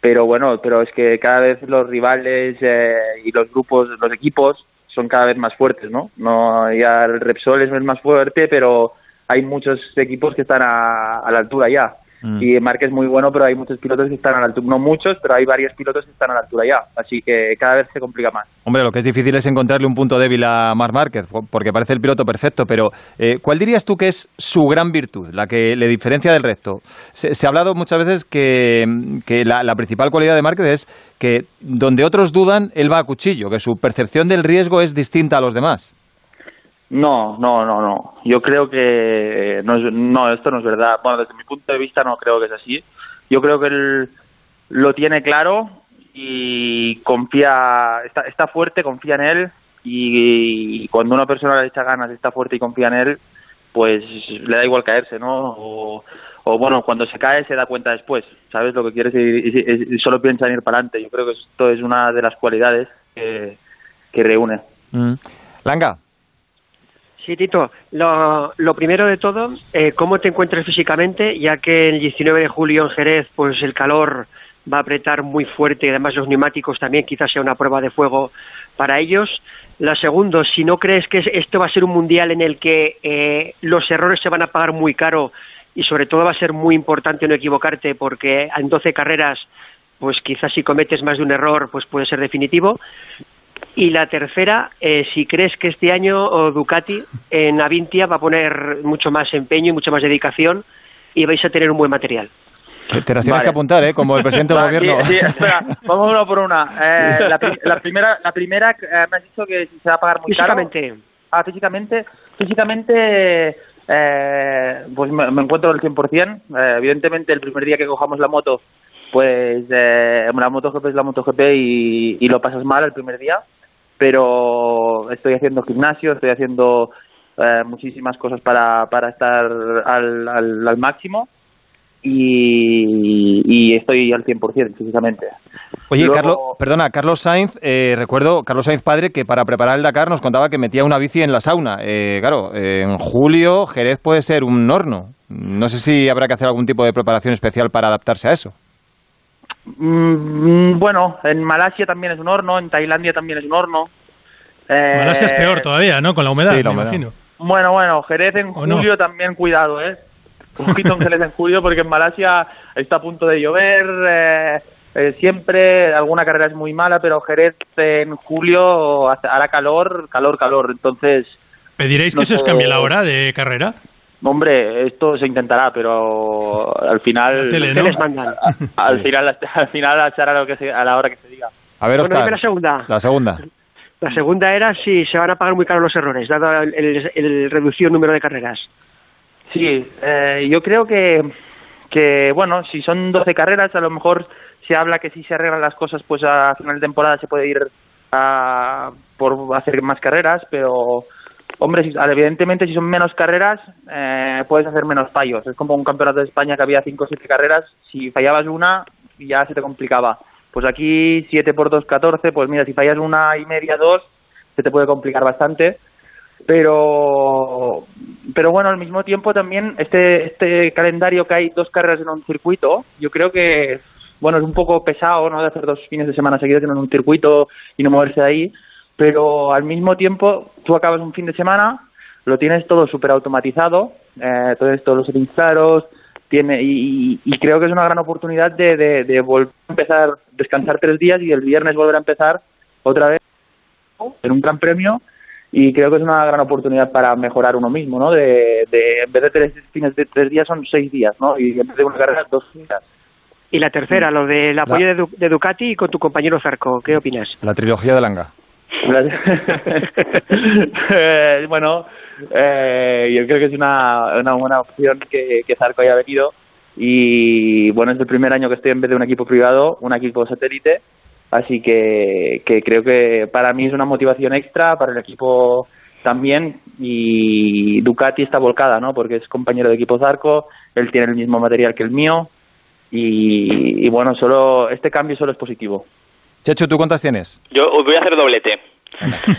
pero bueno, pero es que cada vez los rivales eh, y los grupos, los equipos son cada vez más fuertes, ¿no? No, ya el Repsol es más fuerte, pero hay muchos equipos que están a, a la altura ya. Mm. Y Marc es muy bueno, pero hay muchos pilotos que están a la altura, no muchos, pero hay varios pilotos que están a la altura ya. Así que cada vez se complica más. Hombre, lo que es difícil es encontrarle un punto débil a Marc Márquez, po- porque parece el piloto perfecto, pero eh, ¿cuál dirías tú que es su gran virtud, la que le diferencia del resto? Se, se ha hablado muchas veces que, que la, la principal cualidad de Márquez es que donde otros dudan, él va a cuchillo, que su percepción del riesgo es distinta a los demás. No, no, no, no. Yo creo que no, es- no, esto no es verdad. Bueno, desde mi punto de vista no creo que es así. Yo creo que él lo tiene claro y confía, está, está fuerte, confía en él y, y cuando una persona le echa ganas, está fuerte y confía en él, pues le da igual caerse, ¿no? O, o bueno, cuando se cae se da cuenta después, ¿sabes lo que quieres? Y, y- y solo piensa en ir para adelante. Yo creo que esto es una de las cualidades que, que reúne. Mm. Langa. Sí, Tito. Lo, primero de todo, eh, ¿cómo te encuentras físicamente? Ya que el 19 de julio en Jerez, pues el calor va a apretar muy fuerte y además los neumáticos también quizás sea una prueba de fuego para ellos. La segunda, si no crees que es- esto va a ser un mundial en el que eh, los errores se van a pagar muy caro y sobre todo va a ser muy importante no equivocarte porque en 12 carreras, pues quizás si cometes más de un error, pues puede ser definitivo. Y la tercera, eh, si crees que este año o Ducati en Avintia va a poner mucho más empeño y mucha más dedicación y vais a tener un buen material. Te, las tienes Vale. que apuntar, ¿eh? Como el presidente del gobierno. Sí, sí, espera, vamos una por una. Eh, Sí. la, pri- la primera, la primera eh, me has dicho que se va a pagar muy Físicamente. caro. Ah, físicamente. Físicamente, eh, pues me, me encuentro al 100%. Eh, evidentemente, el primer día que cojamos la moto, pues eh, la MotoGP es la MotoGP y, y lo pasas mal el primer día. Pero estoy haciendo gimnasio, estoy haciendo eh, muchísimas cosas para, para estar al, al, al máximo y, y estoy al 100% físicamente. Oye, Luego- Carlos, perdona, Carlos Sainz, eh, recuerdo, Carlos Sainz padre, que para preparar el Dakar nos contaba que metía una bici en la sauna. Eh, claro, eh, en julio Jerez puede ser un horno. No sé si habrá que hacer algún tipo de preparación especial para adaptarse a eso. Mm, bueno, en Malasia también es un horno, en Tailandia también es un horno. Eh, Malasia es peor todavía, ¿no? Con la humedad, Sí, la me imagino. Bueno, bueno, Jerez en julio también cuidado, ¿eh? Ojito en Jerez en julio porque en Malasia está a punto de llover, eh, eh, siempre alguna carrera es muy mala, pero Jerez en julio hará calor, calor, calor. Entonces, ¿Pediréis que No se os puedo- cambie la hora de carrera? Hombre, esto se intentará, pero al final, La tele, ¿no? les mandan? al final, al final será lo que se- a la hora que se diga. A ver, Bueno, Oscar. dime la segunda. La segunda. La segunda era si se van a pagar muy caro los errores, dado el, el- el reducido número de carreras. Sí, eh, yo creo que, que, bueno, si son 12 carreras, a lo mejor se habla que si se arreglan las cosas, pues a final de temporada se puede ir a, por hacer más carreras, pero, hombre, evidentemente si son menos carreras, eh, puedes hacer menos fallos. Es como un campeonato de España que había 5 o 7 carreras, si fallabas una, ya se te complicaba. Pues aquí 7 por 2, 14, pues mira, si fallas una y media, dos, se te puede complicar bastante pero pero bueno al mismo tiempo también este este calendario que hay dos carreras en un circuito yo creo que bueno es un poco pesado no de hacer dos fines de semana seguidos en un circuito y no moverse de ahí pero al mismo tiempo tú acabas un fin de semana lo tienes todo súper automatizado eh, entonces todos los settings claros tiene y, y- y creo que es una gran oportunidad de, de, de volver a empezar descansar tres días y el viernes volver a empezar otra vez en un gran premio y creo que es una gran oportunidad para mejorar uno mismo, ¿no? De, de en vez de tres fines de tres días son seis días, ¿no? Y en vez de una carrera dos días. Y la tercera, lo del apoyo de, Du- de Ducati con tu compañero Zarco, ¿qué opinas? La trilogía de Langa. Eh, bueno, eh, yo creo que es una, una buena opción que, Zarco haya venido. Y bueno, es el primer año que estoy en vez de un equipo privado, un equipo satélite, así que, que creo que para mí es una motivación extra, para el equipo también. Y Ducati está volcada, ¿no? Porque es compañero de equipo Zarco, él tiene el mismo material que el mío. Y, y bueno, solo este cambio solo es positivo. Chechu, ¿tú cuántas tienes? Yo os voy a hacer doblete.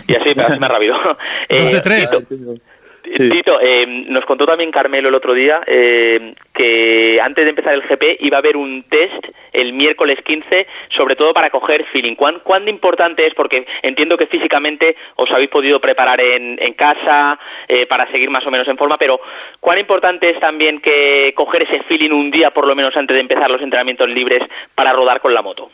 Y así, así más rápido. Dos de Eh, tres. Tito, Tito, eh, nos contó también Carmelo el otro día eh, que antes de empezar el GP iba a haber un test el miércoles 15, sobre todo para coger feeling. ¿Cuán, ¿Cuán importante es? Porque entiendo que físicamente os habéis podido preparar en, en casa eh, para seguir más o menos en forma, pero ¿cuán importante es también que coger ese feeling un día por lo menos antes de empezar los entrenamientos libres para rodar con la moto?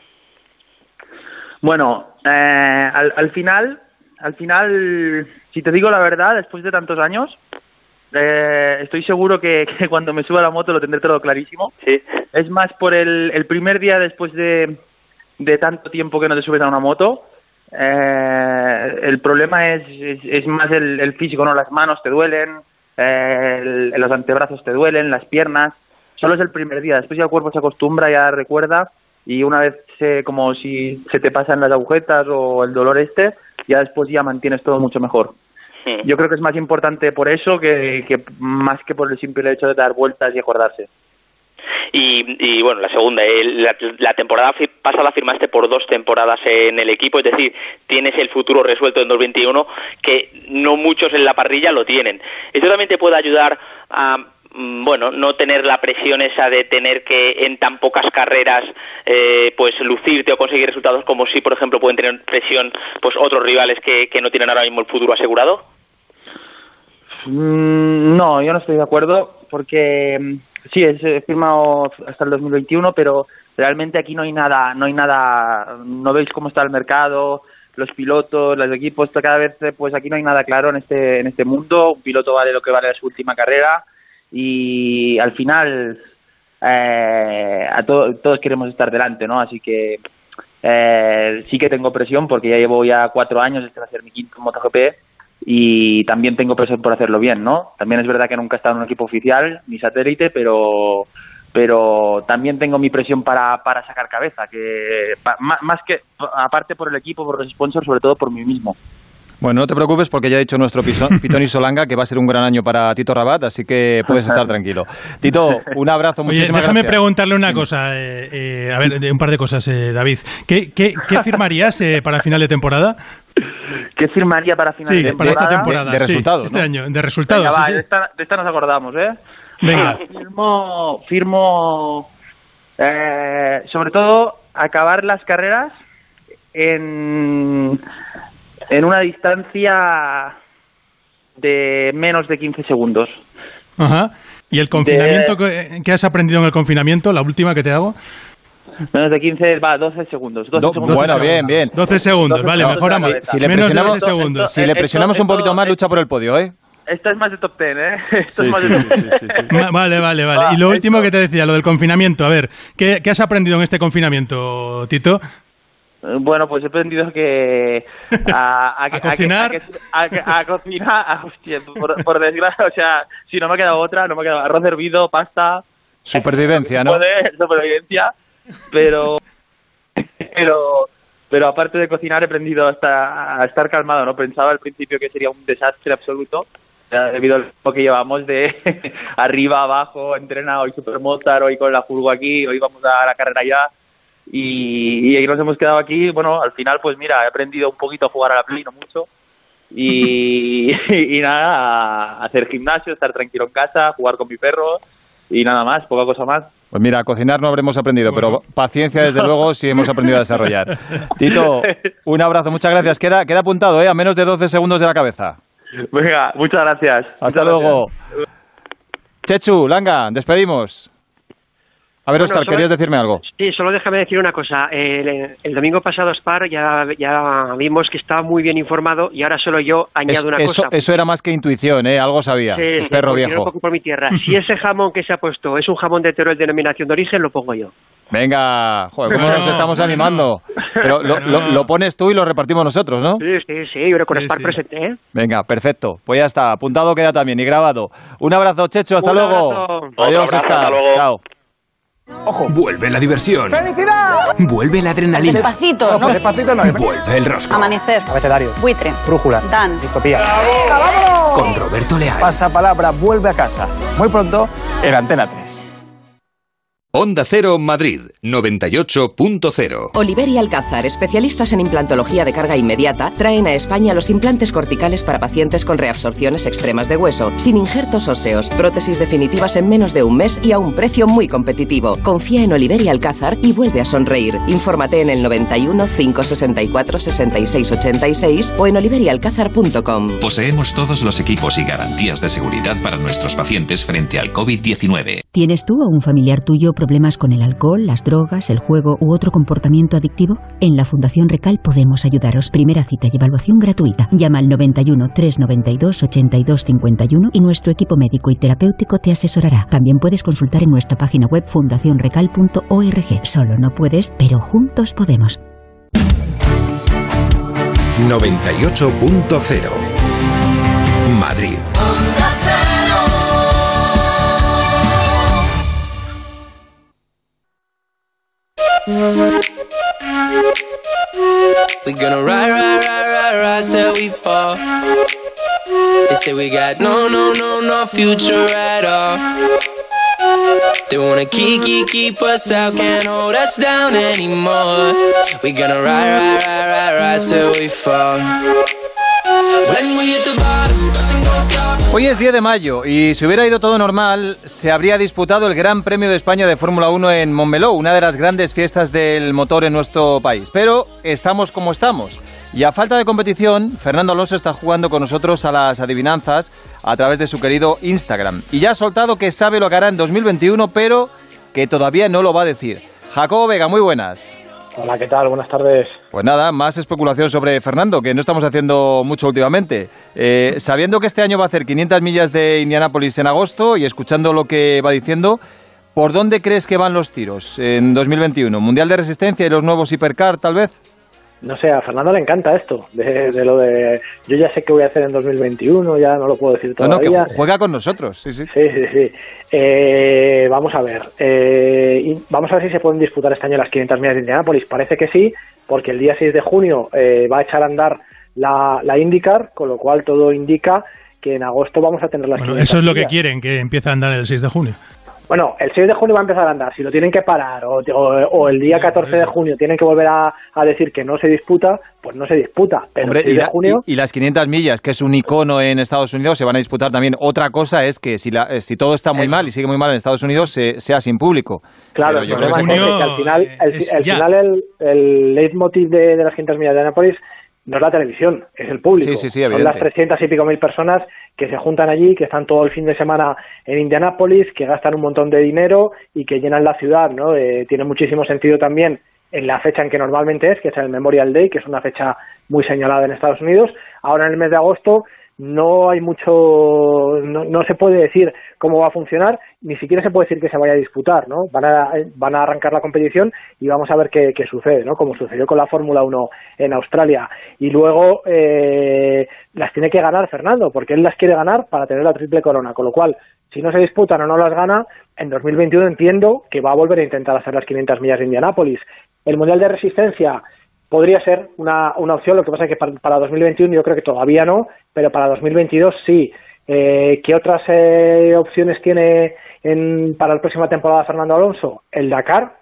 Bueno, eh, al, al final, al final, si te digo la verdad, después de tantos años, eh, estoy seguro que, que cuando me suba a la moto lo tendré todo clarísimo. Sí. Es más por el, el primer día después de, de tanto tiempo que no te subes a una moto. eh, el problema es, es, es más el, el físico, ¿no? Las manos te duelen, eh, el- los antebrazos te duelen, las piernas. Solo es el primer día. Después ya el cuerpo se acostumbra, ya recuerda y una vez se, como si se te pasan las agujetas o el dolor este, ya después ya mantienes todo mucho mejor. Yo creo que es más importante por eso que, que más que por el simple hecho de dar vueltas y acordarse. Y, y, bueno, la segunda, la, la temporada pasada firmaste por dos temporadas en el equipo, es decir, tienes el futuro resuelto en 2021 que no muchos en la parrilla lo tienen. Esto también te puede ayudar a bueno, no tener la presión esa de tener que en tan pocas carreras eh, pues lucirte o conseguir resultados como si, por ejemplo, pueden tener presión pues otros rivales que, que no tienen ahora mismo el futuro asegurado. Mm, No, yo no estoy de acuerdo porque mm, sí, he firmado hasta el 2021, pero realmente aquí no hay nada, no hay nada, no veis cómo está el mercado, los pilotos, los equipos, cada vez, pues aquí no hay nada claro en este, en este mundo, un piloto vale lo que vale su última carrera y al final eh, a to- todos queremos estar delante, ¿no? Así que eh, sí que tengo presión porque ya llevo ya cuatro años, este va a ser mi quinto MotoGP y también tengo presión por hacerlo bien, ¿no? También es verdad que nunca he estado en un equipo oficial ni satélite, pero pero también tengo mi presión para, para sacar cabeza, que pa- más que aparte por el equipo, por los sponsors, sobre todo por mí mismo. Bueno, no te preocupes porque ya ha dicho nuestro Pitoni Solanga que va a ser un gran año para Tito Rabat, así que puedes estar tranquilo. Tito, un abrazo, Oye, muchísimas déjame gracias. preguntarle una cosa, eh, eh, a ver, de- un par de cosas, eh, David. ¿Qué, qué, qué firmarías eh, para final de temporada? ¿Qué firmaría para final Sí, de para esta temporada? temporada. sí, Este año, de resultados. Venga, va, sí. De, esta, de esta nos acordamos, ¿eh? Venga. Firmo, firmo eh, sobre todo, acabar las carreras en, en una distancia de menos de 15 segundos. Ajá. ¿Y el confinamiento que, que has aprendido en el confinamiento, la última que te hago? Menos de 15, va, 12 segundos. 12 Do- segundos. bueno, bien, bien. 12 segundos, vale, mejoramos. Si, si le Menos de presionamos, 12 segundos. si le Esto- presionamos un esto- poquito más, lucha por el podio, ¿eh? Esto es más de top 10, ¿eh? Esto Sí, es más sí, de sí, top sí, 10. Va- Vale, vale, vale. Y lo último que te decía, lo del confinamiento. A ver, ¿qué, qué has aprendido en este confinamiento, Tito? Bueno, pues he aprendido que a, a, ¿A cocinar? que- a, que- a cocinar, a- hostia, por, por desgracia, o sea, si no me ha quedado otra, no me ha quedado arroz hervido, pasta, Supervivencia, ¿no? Puede, supervivencia, pero, pero, pero aparte de cocinar he aprendido hasta a estar calmado, ¿no? Pensaba al principio que sería un desastre absoluto, debido al tiempo que llevamos de arriba, abajo, entrena hoy Super Mozart, hoy con la furgo aquí, hoy vamos a la carrera ya, y, y ahí nos hemos quedado aquí, bueno, al final pues mira, he aprendido un poquito a jugar a la Play, no mucho, y, y nada, a hacer gimnasio, estar tranquilo en casa, jugar con mi perro, y nada más, poca cosa más. Pues mira, a cocinar no habremos aprendido, pero paciencia desde luego sí hemos aprendido a desarrollar. Tito, un abrazo, muchas gracias. Queda, queda apuntado, ¿eh? A menos de 12 segundos de la cabeza. Venga, muchas gracias. Hasta Muchas luego. gracias. Chechu, Langa, despedimos. A ver, Bueno, Oscar, solo- querías decirme algo. Sí, solo déjame decir una cosa. El, el domingo pasado Spar ya, ya vimos que estaba muy bien informado y ahora solo yo añado Es- una eso, cosa. eso era más que intuición, ¿eh? Algo sabía. Sí, el sí, perro viejo. lo pongo por mi tierra. Si ese jamón que se ha puesto es un jamón de Teruel de denominación de origen, lo pongo yo. Venga, joder, ¿cómo No, nos estamos no, animando? Pero lo, lo- lo pones tú y lo repartimos nosotros, ¿no? Sí, sí, sí, yo creo que con Spar presente, ¿eh? Venga, perfecto. Pues ya está. Apuntado queda también y grabado. Un abrazo, Checho. Hasta Un luego. abrazo. Adiós, abrazo, Oscar. hasta luego. Chao. Vuelve la diversión. ¡Felicidad! Vuelve la adrenalina. Despacito, ¿no? Despacito no. Vuelve el rosco. Amanecer. Abecedario. Buitre. Brújula. Dan. Distopía. ¡Venga, vámonos! Con Roberto Leal. Pasapalabra vuelve a casa. Muy pronto en Antena 3. Onda Cero Madrid 98.0. Oliver y Alcázar, especialistas en implantología de carga inmediata, traen a España los implantes corticales para pacientes con reabsorciones extremas de hueso, sin injertos óseos, prótesis definitivas en menos de un mes y a un precio muy competitivo. Confía en Oliver y Alcázar y vuelve a sonreír. Infórmate en el 91 564 66 86 o en oliveryalcázar.com. Poseemos todos los equipos y garantías de seguridad para nuestros pacientes frente al COVID-19. ¿Tienes tú o un familiar tuyo problemas con el alcohol, las drogas, el juego u otro comportamiento adictivo? En la Fundación Recal podemos ayudaros. Primera cita y evaluación gratuita. Llama al 91 392 82 51 y nuestro equipo médico y terapéutico te asesorará. También puedes consultar en nuestra página web fundacionrecal.org. Solo no puedes, pero juntos podemos. 98.0. Madrid. We gonna ride, ride, ride, ride, rise till we fall. They say we got no, no, no, no future at all. They wanna keep, keep, keep us out, can't hold us down anymore. We gonna ride, ride, ride, ride, rise till we fall. When we hit the bottom, Hoy es 10 de mayo y si hubiera ido todo normal, se habría disputado el Gran Premio de España de Fórmula 1 en Montmeló, una de las grandes fiestas del motor en nuestro país. Pero estamos como estamos. Y a falta de competición, Fernando Alonso está jugando con nosotros a las adivinanzas a través de su querido Instagram. Y ya ha soltado que sabe lo que hará en 2021, pero que todavía no lo va a decir. Jacobo Vega, muy buenas. Hola, ¿qué tal? Buenas tardes. Pues nada, más especulación sobre Fernando, que no estamos haciendo mucho últimamente. Eh, sabiendo que este año va a hacer 500 millas de Indianápolis en agosto y escuchando lo que va diciendo, ¿por dónde crees que van los tiros en 2021? ¿Mundial de Resistencia y los nuevos Hipercar, tal vez? No sé, a Fernando le encanta esto, de, de lo de yo ya sé qué voy a hacer en 2021, ya no lo puedo decir No, no, que todavía. ju- juega con nosotros, sí, sí. Sí, sí, sí. Eh, vamos a ver. eh, y vamos a ver si se pueden disputar este año las 500 millas de Indianápolis. Parece que sí, porque el día 6 de junio eh, va a echar a andar la, la IndyCar, con lo cual todo indica que en agosto vamos a tener las Bueno, 500 eso es lo que quieren, que empiece a andar el 6 de junio. Bueno, el 6 de junio va a empezar a andar. Si lo tienen que parar o, o- o el día 14 de junio tienen que volver a, a decir que no se disputa, pues no se disputa. Pero Hombre, el 6 y, de la- junio... y- y las 500 millas, que es un icono en Estados Unidos, se van a disputar también. Otra cosa es que si, la- eh, si todo está muy mal y sigue muy mal en Estados Unidos, se- sea sin público. Claro, Pero el problema es que al final, el, final el, el leitmotiv de, de las 500 millas de Anápolis no es la televisión, es el público. Sí, sí, sí, Son las 300 y pico mil personas que se juntan allí, que están todo el fin de semana en Indianápolis, que gastan un montón de dinero y que llenan la ciudad, ¿no? Eh, tiene muchísimo sentido también en la fecha en que normalmente es, que es el Memorial Day, que es una fecha muy señalada en Estados Unidos. Ahora en el mes de agosto no hay mucho, no, no se puede decir cómo va a funcionar, ni siquiera se puede decir que se vaya a disputar, ¿no? Van a, van a arrancar la competición y vamos a ver qué, sucede, ¿no? Como sucedió con la Fórmula 1 en Australia. Y luego eh, las tiene que ganar Fernando, porque él las quiere ganar para tener la triple corona, con lo cual si no se disputan o no las gana, en 2021 entiendo que va a volver a intentar hacer las 500 millas de Indianápolis. El Mundial de Resistencia podría ser una, una opción, lo que pasa es que para, para 2021 yo creo que todavía no, pero para 2022 sí. Eh, ¿Qué otras eh, opciones tiene en, para la próxima temporada Fernando Alonso? El Dakar.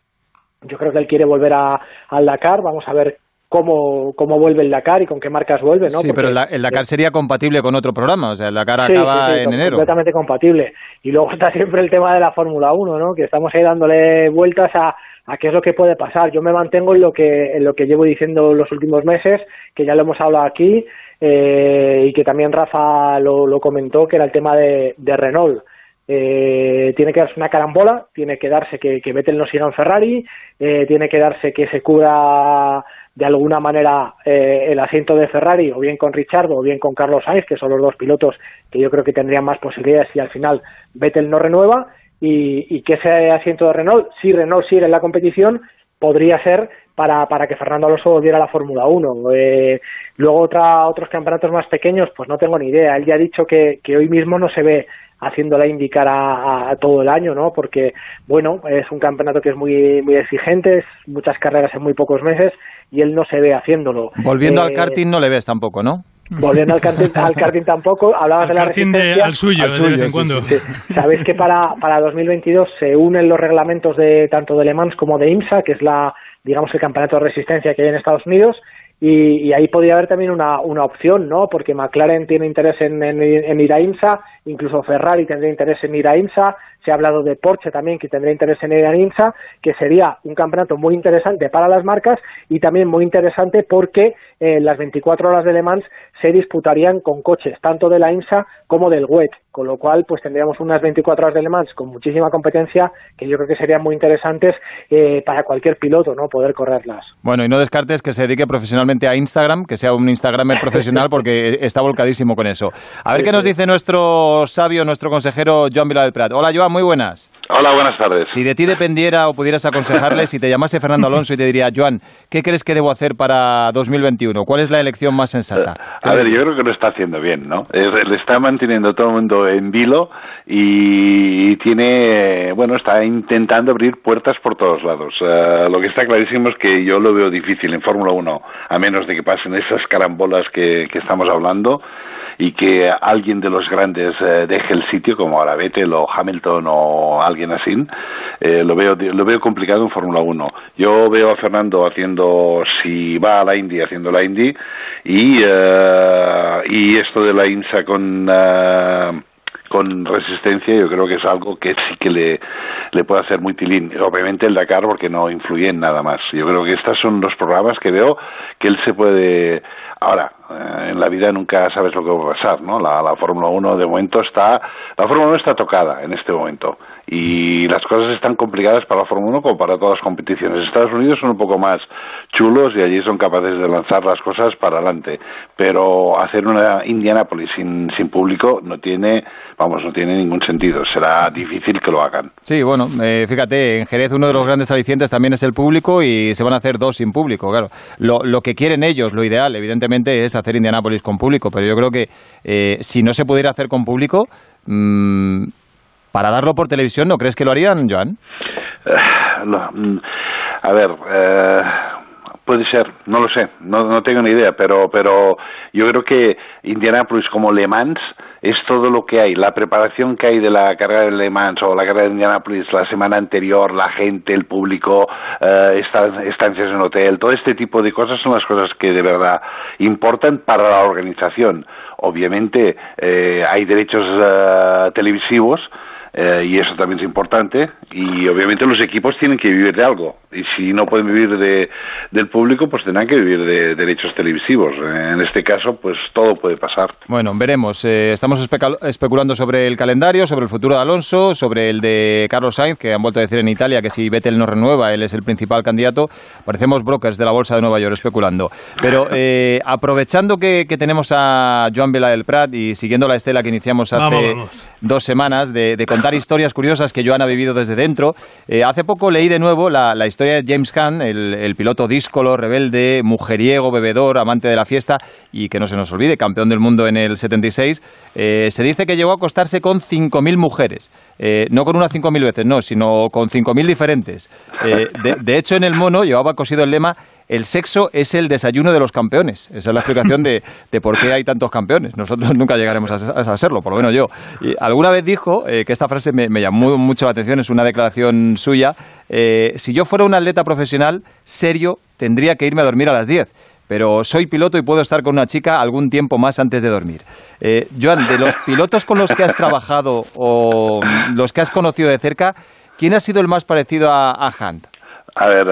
Yo creo que él quiere volver a, al Dakar. Vamos a ver cómo, cómo vuelve el Dakar y con qué marcas vuelve, ¿no? Sí, pero el, Da- el Dakar sería compatible con otro programa, o sea, el Dakar Sí, acaba sí, sí, en enero. Completamente compatible. Y luego está siempre el tema de la Fórmula 1, ¿no? Que estamos ahí dándole vueltas a, a qué es lo que puede pasar. Yo me mantengo en lo que, en lo que llevo diciendo los últimos meses, que ya lo hemos hablado aquí, eh, y que también Rafa lo, lo comentó, que era el tema de, Renault. Eh, tiene que darse una carambola, tiene que darse que, que Vettel no siga en Ferrari, eh, tiene que darse que se cubra de alguna manera eh, el asiento de Ferrari, o bien con Richardo, o bien con Carlos Sainz, que son los dos pilotos que yo creo que tendrían más posibilidades si al final Vettel no renueva, y que ese asiento de Renault, si Renault sigue en la competición, podría ser para, para que Fernando Alonso volviera a la Fórmula 1. Eh, luego otra, otros campeonatos más pequeños, pues no tengo ni idea. Él ya ha dicho que, que hoy mismo no se ve haciéndola indicar a, a todo el año, ¿no? Porque, bueno, es un campeonato que es muy, muy exigente, es muchas carreras en muy pocos meses y él no se ve haciéndolo. Volviendo al Eh, karting no le ves tampoco, ¿no? Volviendo al karting, al karting tampoco, hablabas de la karting de- al suyo, de vez en cuando. Sabéis que para, para 2022 se unen los reglamentos de tanto de Le Mans como de IMSA, que es la, digamos, el campeonato de resistencia que hay en Estados Unidos, y, ahí podría haber también una, una opción, ¿no? Porque McLaren tiene interés en, en- en ir a IMSA, incluso Ferrari tendría interés en ir a IMSA, se ha hablado de Porsche también que tendría interés en ir a IMSA, que sería un campeonato muy interesante para las marcas y también muy interesante porque eh, las 24 horas de Le Mans se disputarían con coches tanto de la IMSA como del WEC, con lo cual pues tendríamos unas 24 horas de Le Mans con muchísima competencia que yo creo que serían muy interesantes eh, para cualquier piloto, ¿no? Poder correrlas. Bueno, y no descartes que se dedique profesionalmente a Instagram, que sea un Instagramer profesional, porque está volcadísimo con eso. A ver qué nos dice nuestro sabio, nuestro consejero Joan Vila del Prat. Hola, Joan, muy buenas. Hola, buenas tardes. Si de ti dependiera o pudieras aconsejarle, si te llamase Fernando Alonso y te diría, Joan, ¿qué crees que debo hacer para 2021? ¿Cuál es la elección más sensata? A ver, yo creo que lo está haciendo bien, ¿no? Le está manteniendo todo el mundo en vilo y tiene, bueno, está intentando abrir puertas por todos lados. Eh, lo que está clarísimo es que yo lo veo difícil en Fórmula 1, a menos de que pasen esas carambolas que, que estamos hablando y que alguien de los grandes eh, deje el sitio, como ahora Vettel o Hamilton o alguien así, eh, lo veo lo veo complicado en Fórmula 1. Yo veo a Fernando haciendo, si va a la Indy, haciendo la Indy, y, eh, y esto de la INSA con... eh, con resistencia yo creo que es algo que sí que le, le puede hacer muy tilín. Obviamente el Dakar porque no influye en nada más. Yo creo que estos son los programas que veo que él se puede... Ahora, eh, en la vida nunca sabes lo que va a pasar, ¿no? La, la Fórmula 1 de momento está... La Fórmula 1 está tocada en este momento y las cosas están complicadas para la Fórmula 1 como para todas las competiciones. Estados Unidos son un poco más chulos y allí son capaces de lanzar las cosas para adelante, pero hacer una Indianapolis sin, sin público no tiene, vamos, no tiene ningún sentido. Será difícil que lo hagan. Sí, bueno, eh, fíjate, en Jerez uno de los grandes alicientes también es el público y se van a hacer dos sin público, claro. Lo, lo que quieren ellos, lo ideal, evidentemente, es hacer Indianápolis con público, pero yo creo que eh, si no se pudiera hacer con público, mm, para darlo por televisión, ¿no crees que lo harían, Joan? Eh, lo- mm, a ver, eh, puede ser, no lo sé, no, no tengo ni idea, pero, pero yo creo que Indianapolis como Le Mans es todo lo que hay, la preparación que hay de la carrera de Le Mans o la carrera de Indianapolis la semana anterior, la gente, el público, eh, esta- estancias en hotel, todo este tipo de cosas son las cosas que de verdad importan para la organización. Obviamente eh, hay derechos eh, televisivos eh, y eso también es importante y obviamente los equipos tienen que vivir de algo y si no pueden vivir de, del público pues tendrán que vivir de derechos televisivos en este caso pues todo puede pasar Bueno, veremos. Eh, estamos especulando sobre el calendario, sobre el futuro de Alonso, sobre el de Carlos Sainz, que han vuelto a decir en Italia que si Vettel no renueva, él es el principal candidato. Parecemos brokers de la Bolsa de Nueva York especulando. Pero eh, aprovechando que, que tenemos a Joan Vela del Prat y siguiendo la estela que iniciamos hace Vamos, vamos. dos semanas de, de contar historias curiosas que Joan ha vivido desde dentro. Eh, hace poco leí de nuevo la, historia de James Caan, el, piloto díscolo, rebelde, mujeriego, bebedor, amante de la fiesta y que no se nos olvide, campeón del mundo en el 76. Eh, se dice que llegó a acostarse con 5.000 mujeres. Eh, no con unas 5.000 veces, no, sino con 5.000 diferentes. Eh, de hecho, en el mono llevaba cosido el lema el sexo es el desayuno de los campeones. Esa es la explicación de, por qué hay tantos campeones. Nosotros nunca llegaremos a, serlo, por lo menos yo. Y alguna vez dijo, eh, que esta frase me, me, llamó mucho la atención, es una declaración suya, eh, si yo fuera un atleta profesional serio, tendría que irme a dormir a las 10 pero soy piloto y puedo estar con una chica algún tiempo más antes de dormir. Eh, Joan, de los pilotos con los que has trabajado o los que has conocido de cerca, ¿quién ha sido el más parecido a, a Hunt? A ver,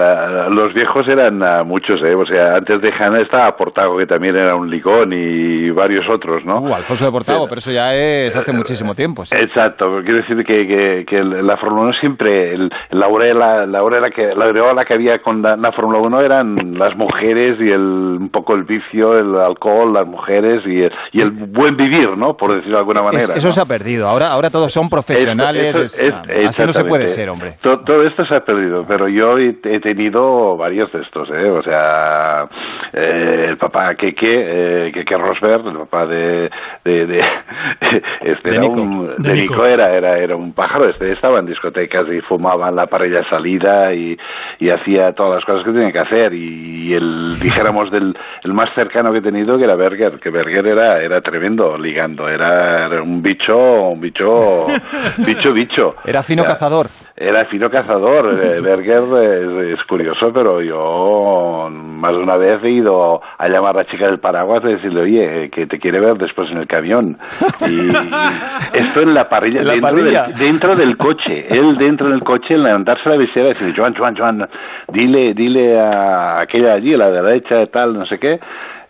los viejos eran muchos, ¿eh? O sea, antes de Hanna estaba Portago, que también era un licón, y varios otros, ¿no? Uh, Alfonso de Portago, sí. pero eso ya es hace muchísimo tiempo. ¿sí? Exacto, quiero decir que, que, que la Fórmula 1 siempre, el, la aureola, la aureola que, la aureola que había con la, la, Fórmula 1 eran las mujeres y el, un poco el vicio, el alcohol, las mujeres y el, y el buen vivir, ¿no? Por decirlo de alguna manera. Es, eso ¿no? se ha perdido, ahora, ahora todos son profesionales, esto, esto, es, es, así no se puede ser, hombre. Todo, todo esto se ha perdido, pero yo he tenido varios de estos, ¿eh? O sea, eh, el papá Keke, eh, Keke Rosberg, el papá de... de, de este de era Nico. Un, de, Nico, Nico. Era, era, era un pájaro, este estaba en discotecas y fumaba en la parrilla salida y, y hacía todas las cosas que tenía que hacer y el, dijéramos, del el más cercano que he tenido que era Berger, que Berger era, era tremendo ligando, era, era un bicho, un bicho, bicho, bicho. Era fino o sea, cazador. Era fino cazador. Berger es, es, curioso, pero yo más de una vez he ido a llamar a la chica del paraguas y decirle, oye, que te quiere ver después en el camión. Y esto en la parrilla, ¿En la dentro, parrilla? Del, dentro del coche. Él dentro del coche, levantarse la visera y decir, Joan, Joan, Joan, dile, dile a aquella allí, a la derecha, tal, no sé qué.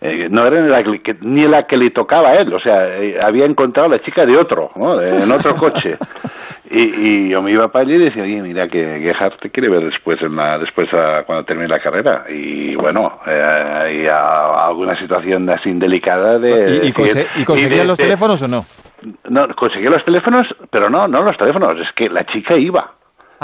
Eh, no era ni la, que, ni la que le tocaba a él, o sea, eh, había encontrado a la chica de otro, ¿no? en otro coche. Y, y, yo me iba para allí y decía, oye, mira que Gerhard te quiere ver después, en la, después a, cuando termine la carrera. Y bueno, eh, y a, alguna situación así delicada de... ¿Y, y, conse ¿y conseguían los teléfonos o no? No, conseguía los teléfonos, pero no, no los teléfonos, es que la chica iba.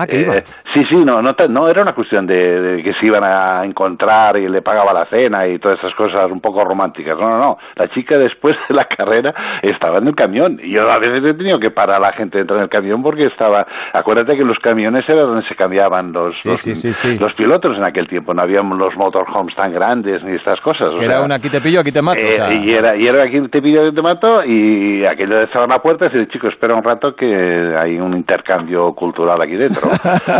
Ah, que iba. Eh, sí, sí, no, no, no era una cuestión de, de, que se iban a encontrar y le pagaba la cena y todas esas cosas un poco románticas. No, no, no. La chica después de la carrera estaba en el camión y yo a veces he tenido que parar a la gente dentro del camión porque estaba. Acuérdate que los camiones era donde se cambiaban los, sí, los, sí, sí, los, pilotos en aquel tiempo. No había los motorhomes tan grandes ni estas cosas. Que era un aquí te pillo, aquí te mato. Eh, o sea... Y era, y era aquí te pillo, aquí te mato y aquello de cerrar la puerta y decir, chico, espera un rato que hay un intercambio cultural aquí dentro.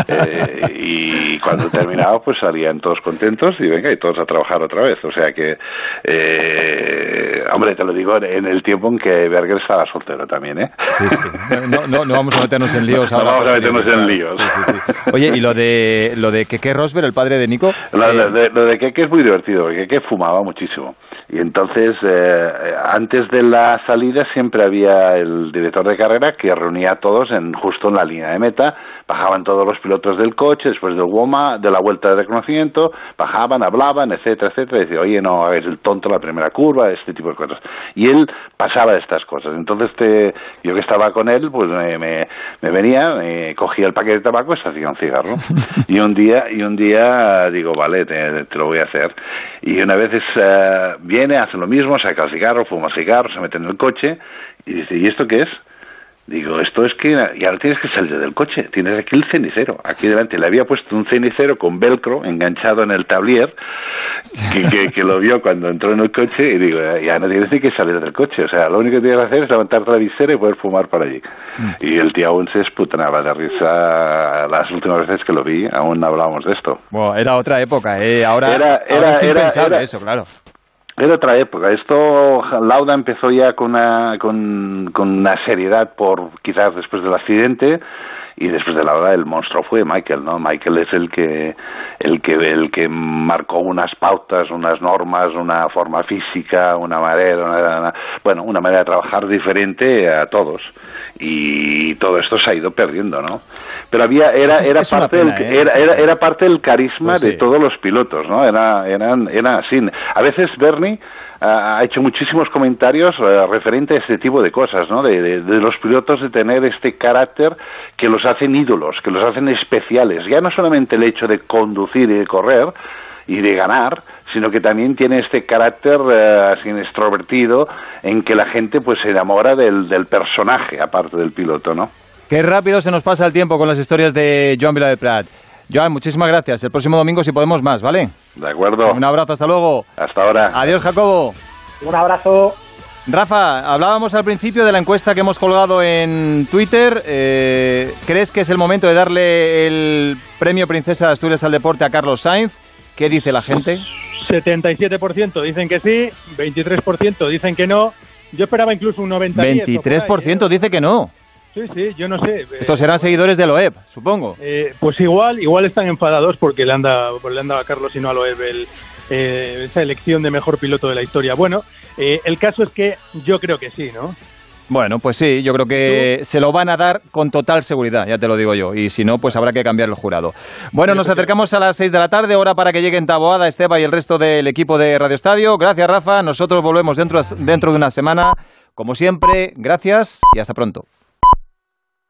Eh, y cuando terminaba pues salían todos contentos y venga y todos a trabajar otra vez. O sea que eh, hombre te lo digo en el tiempo en que Berger estaba soltero también eh sí sí. No, no, no vamos a meternos en líos ahora. no vamos a meternos en líos. Sí, sí, sí. oye y lo de lo de Keke Rosberg el padre de Nico lo, eh... lo de, lo de Keke es muy divertido porque Keke fumaba muchísimo. Y entonces eh, antes de la salida siempre había el director de carrera que reunía a todos en justo en la línea de meta bajaban todos los pilotos del coche después del WOMA, de la vuelta de reconocimiento, bajaban, hablaban, etcétera, etcétera, y decía, oye, no hagáis el tonto la primera curva, este tipo de cosas. Y él pasaba estas cosas. Entonces, te, yo que estaba con él, pues me, me, me venía, me cogía el paquete de tabaco y se hacía un cigarro. y un día, y un día digo, vale, te, te lo voy a hacer. Y una vez es, uh, viene, hace lo mismo, saca el cigarro, fuma el cigarro, se mete en el coche y dice, ¿y esto qué es? Digo, esto es que y ahora tienes que salir del coche, tienes aquí el cenicero. Aquí delante le había puesto un cenicero con velcro enganchado en el tablier, que, que, que, lo vio cuando entró en el coche y digo, ya no tienes ni que salir del coche. O sea, lo único que tienes que hacer es levantarte la visera y poder fumar por allí. Mm. Y el tío aún se esputanaba de risa las últimas veces que lo vi, aún hablábamos de esto. Bueno, era otra época, ¿eh? Ahora, era, era, ahora es era, impensable era, eso, claro. Era otra época. Esto, Lauda empezó ya con una, con, con una seriedad por quizás después del accidente y después de la hora el monstruo fue Michael, ¿no? Michael es el que el que el que marcó unas pautas, unas normas, una forma física, una manera, una, una, bueno, una manera de trabajar diferente a todos y todo esto se ha ido perdiendo, ¿no? Pero había era era es parte pena, del, ¿eh? era, era, era parte del carisma Pues de todos los pilotos, ¿no? Era eran eran así. A veces Bernie ha hecho muchísimos comentarios eh, referente a este tipo de cosas, ¿no? De, de, de, los pilotos de tener este carácter que los hacen ídolos, que los hacen especiales. Ya no solamente el hecho de conducir y de correr y de ganar, sino que también tiene este carácter eh, así extrovertido en que la gente pues se enamora del, personaje aparte del piloto, ¿no? Qué rápido se nos pasa el tiempo con las historias de Joan Vila de Prat. Joan, muchísimas gracias. El próximo domingo si podemos más, ¿vale? De acuerdo. Un abrazo, hasta luego. Hasta ahora. Adiós, Jacobo. Un abrazo. Rafa, hablábamos al principio de la encuesta que hemos colgado en Twitter. Eh, ¿Crees que es el momento de darle el premio Princesa de Asturias al deporte a Carlos Sainz? ¿Qué dice la gente? 77% dicen que sí, 23% dicen que no. Yo esperaba incluso un 90 23% dice que no. Sí, sí, yo no sé. Estos serán seguidores de Loeb, supongo. Eh, pues igual, igual están enfadados porque le han dado, le han dado a Carlos y no a Loeb el, eh, esa elección de mejor piloto de la historia. Bueno, eh, el caso es que yo creo que sí, ¿no? Bueno, pues sí, yo creo que se lo van a dar con total seguridad, ya te lo digo yo. Y si no, pues habrá que cambiar el jurado. Bueno, nos acercamos a las 6 de la tarde, hora para que lleguen Taboada, Esteba y el resto del equipo de Radio Estadio. Gracias, Rafa. Nosotros volvemos dentro, dentro de una semana. Como siempre, gracias y hasta pronto.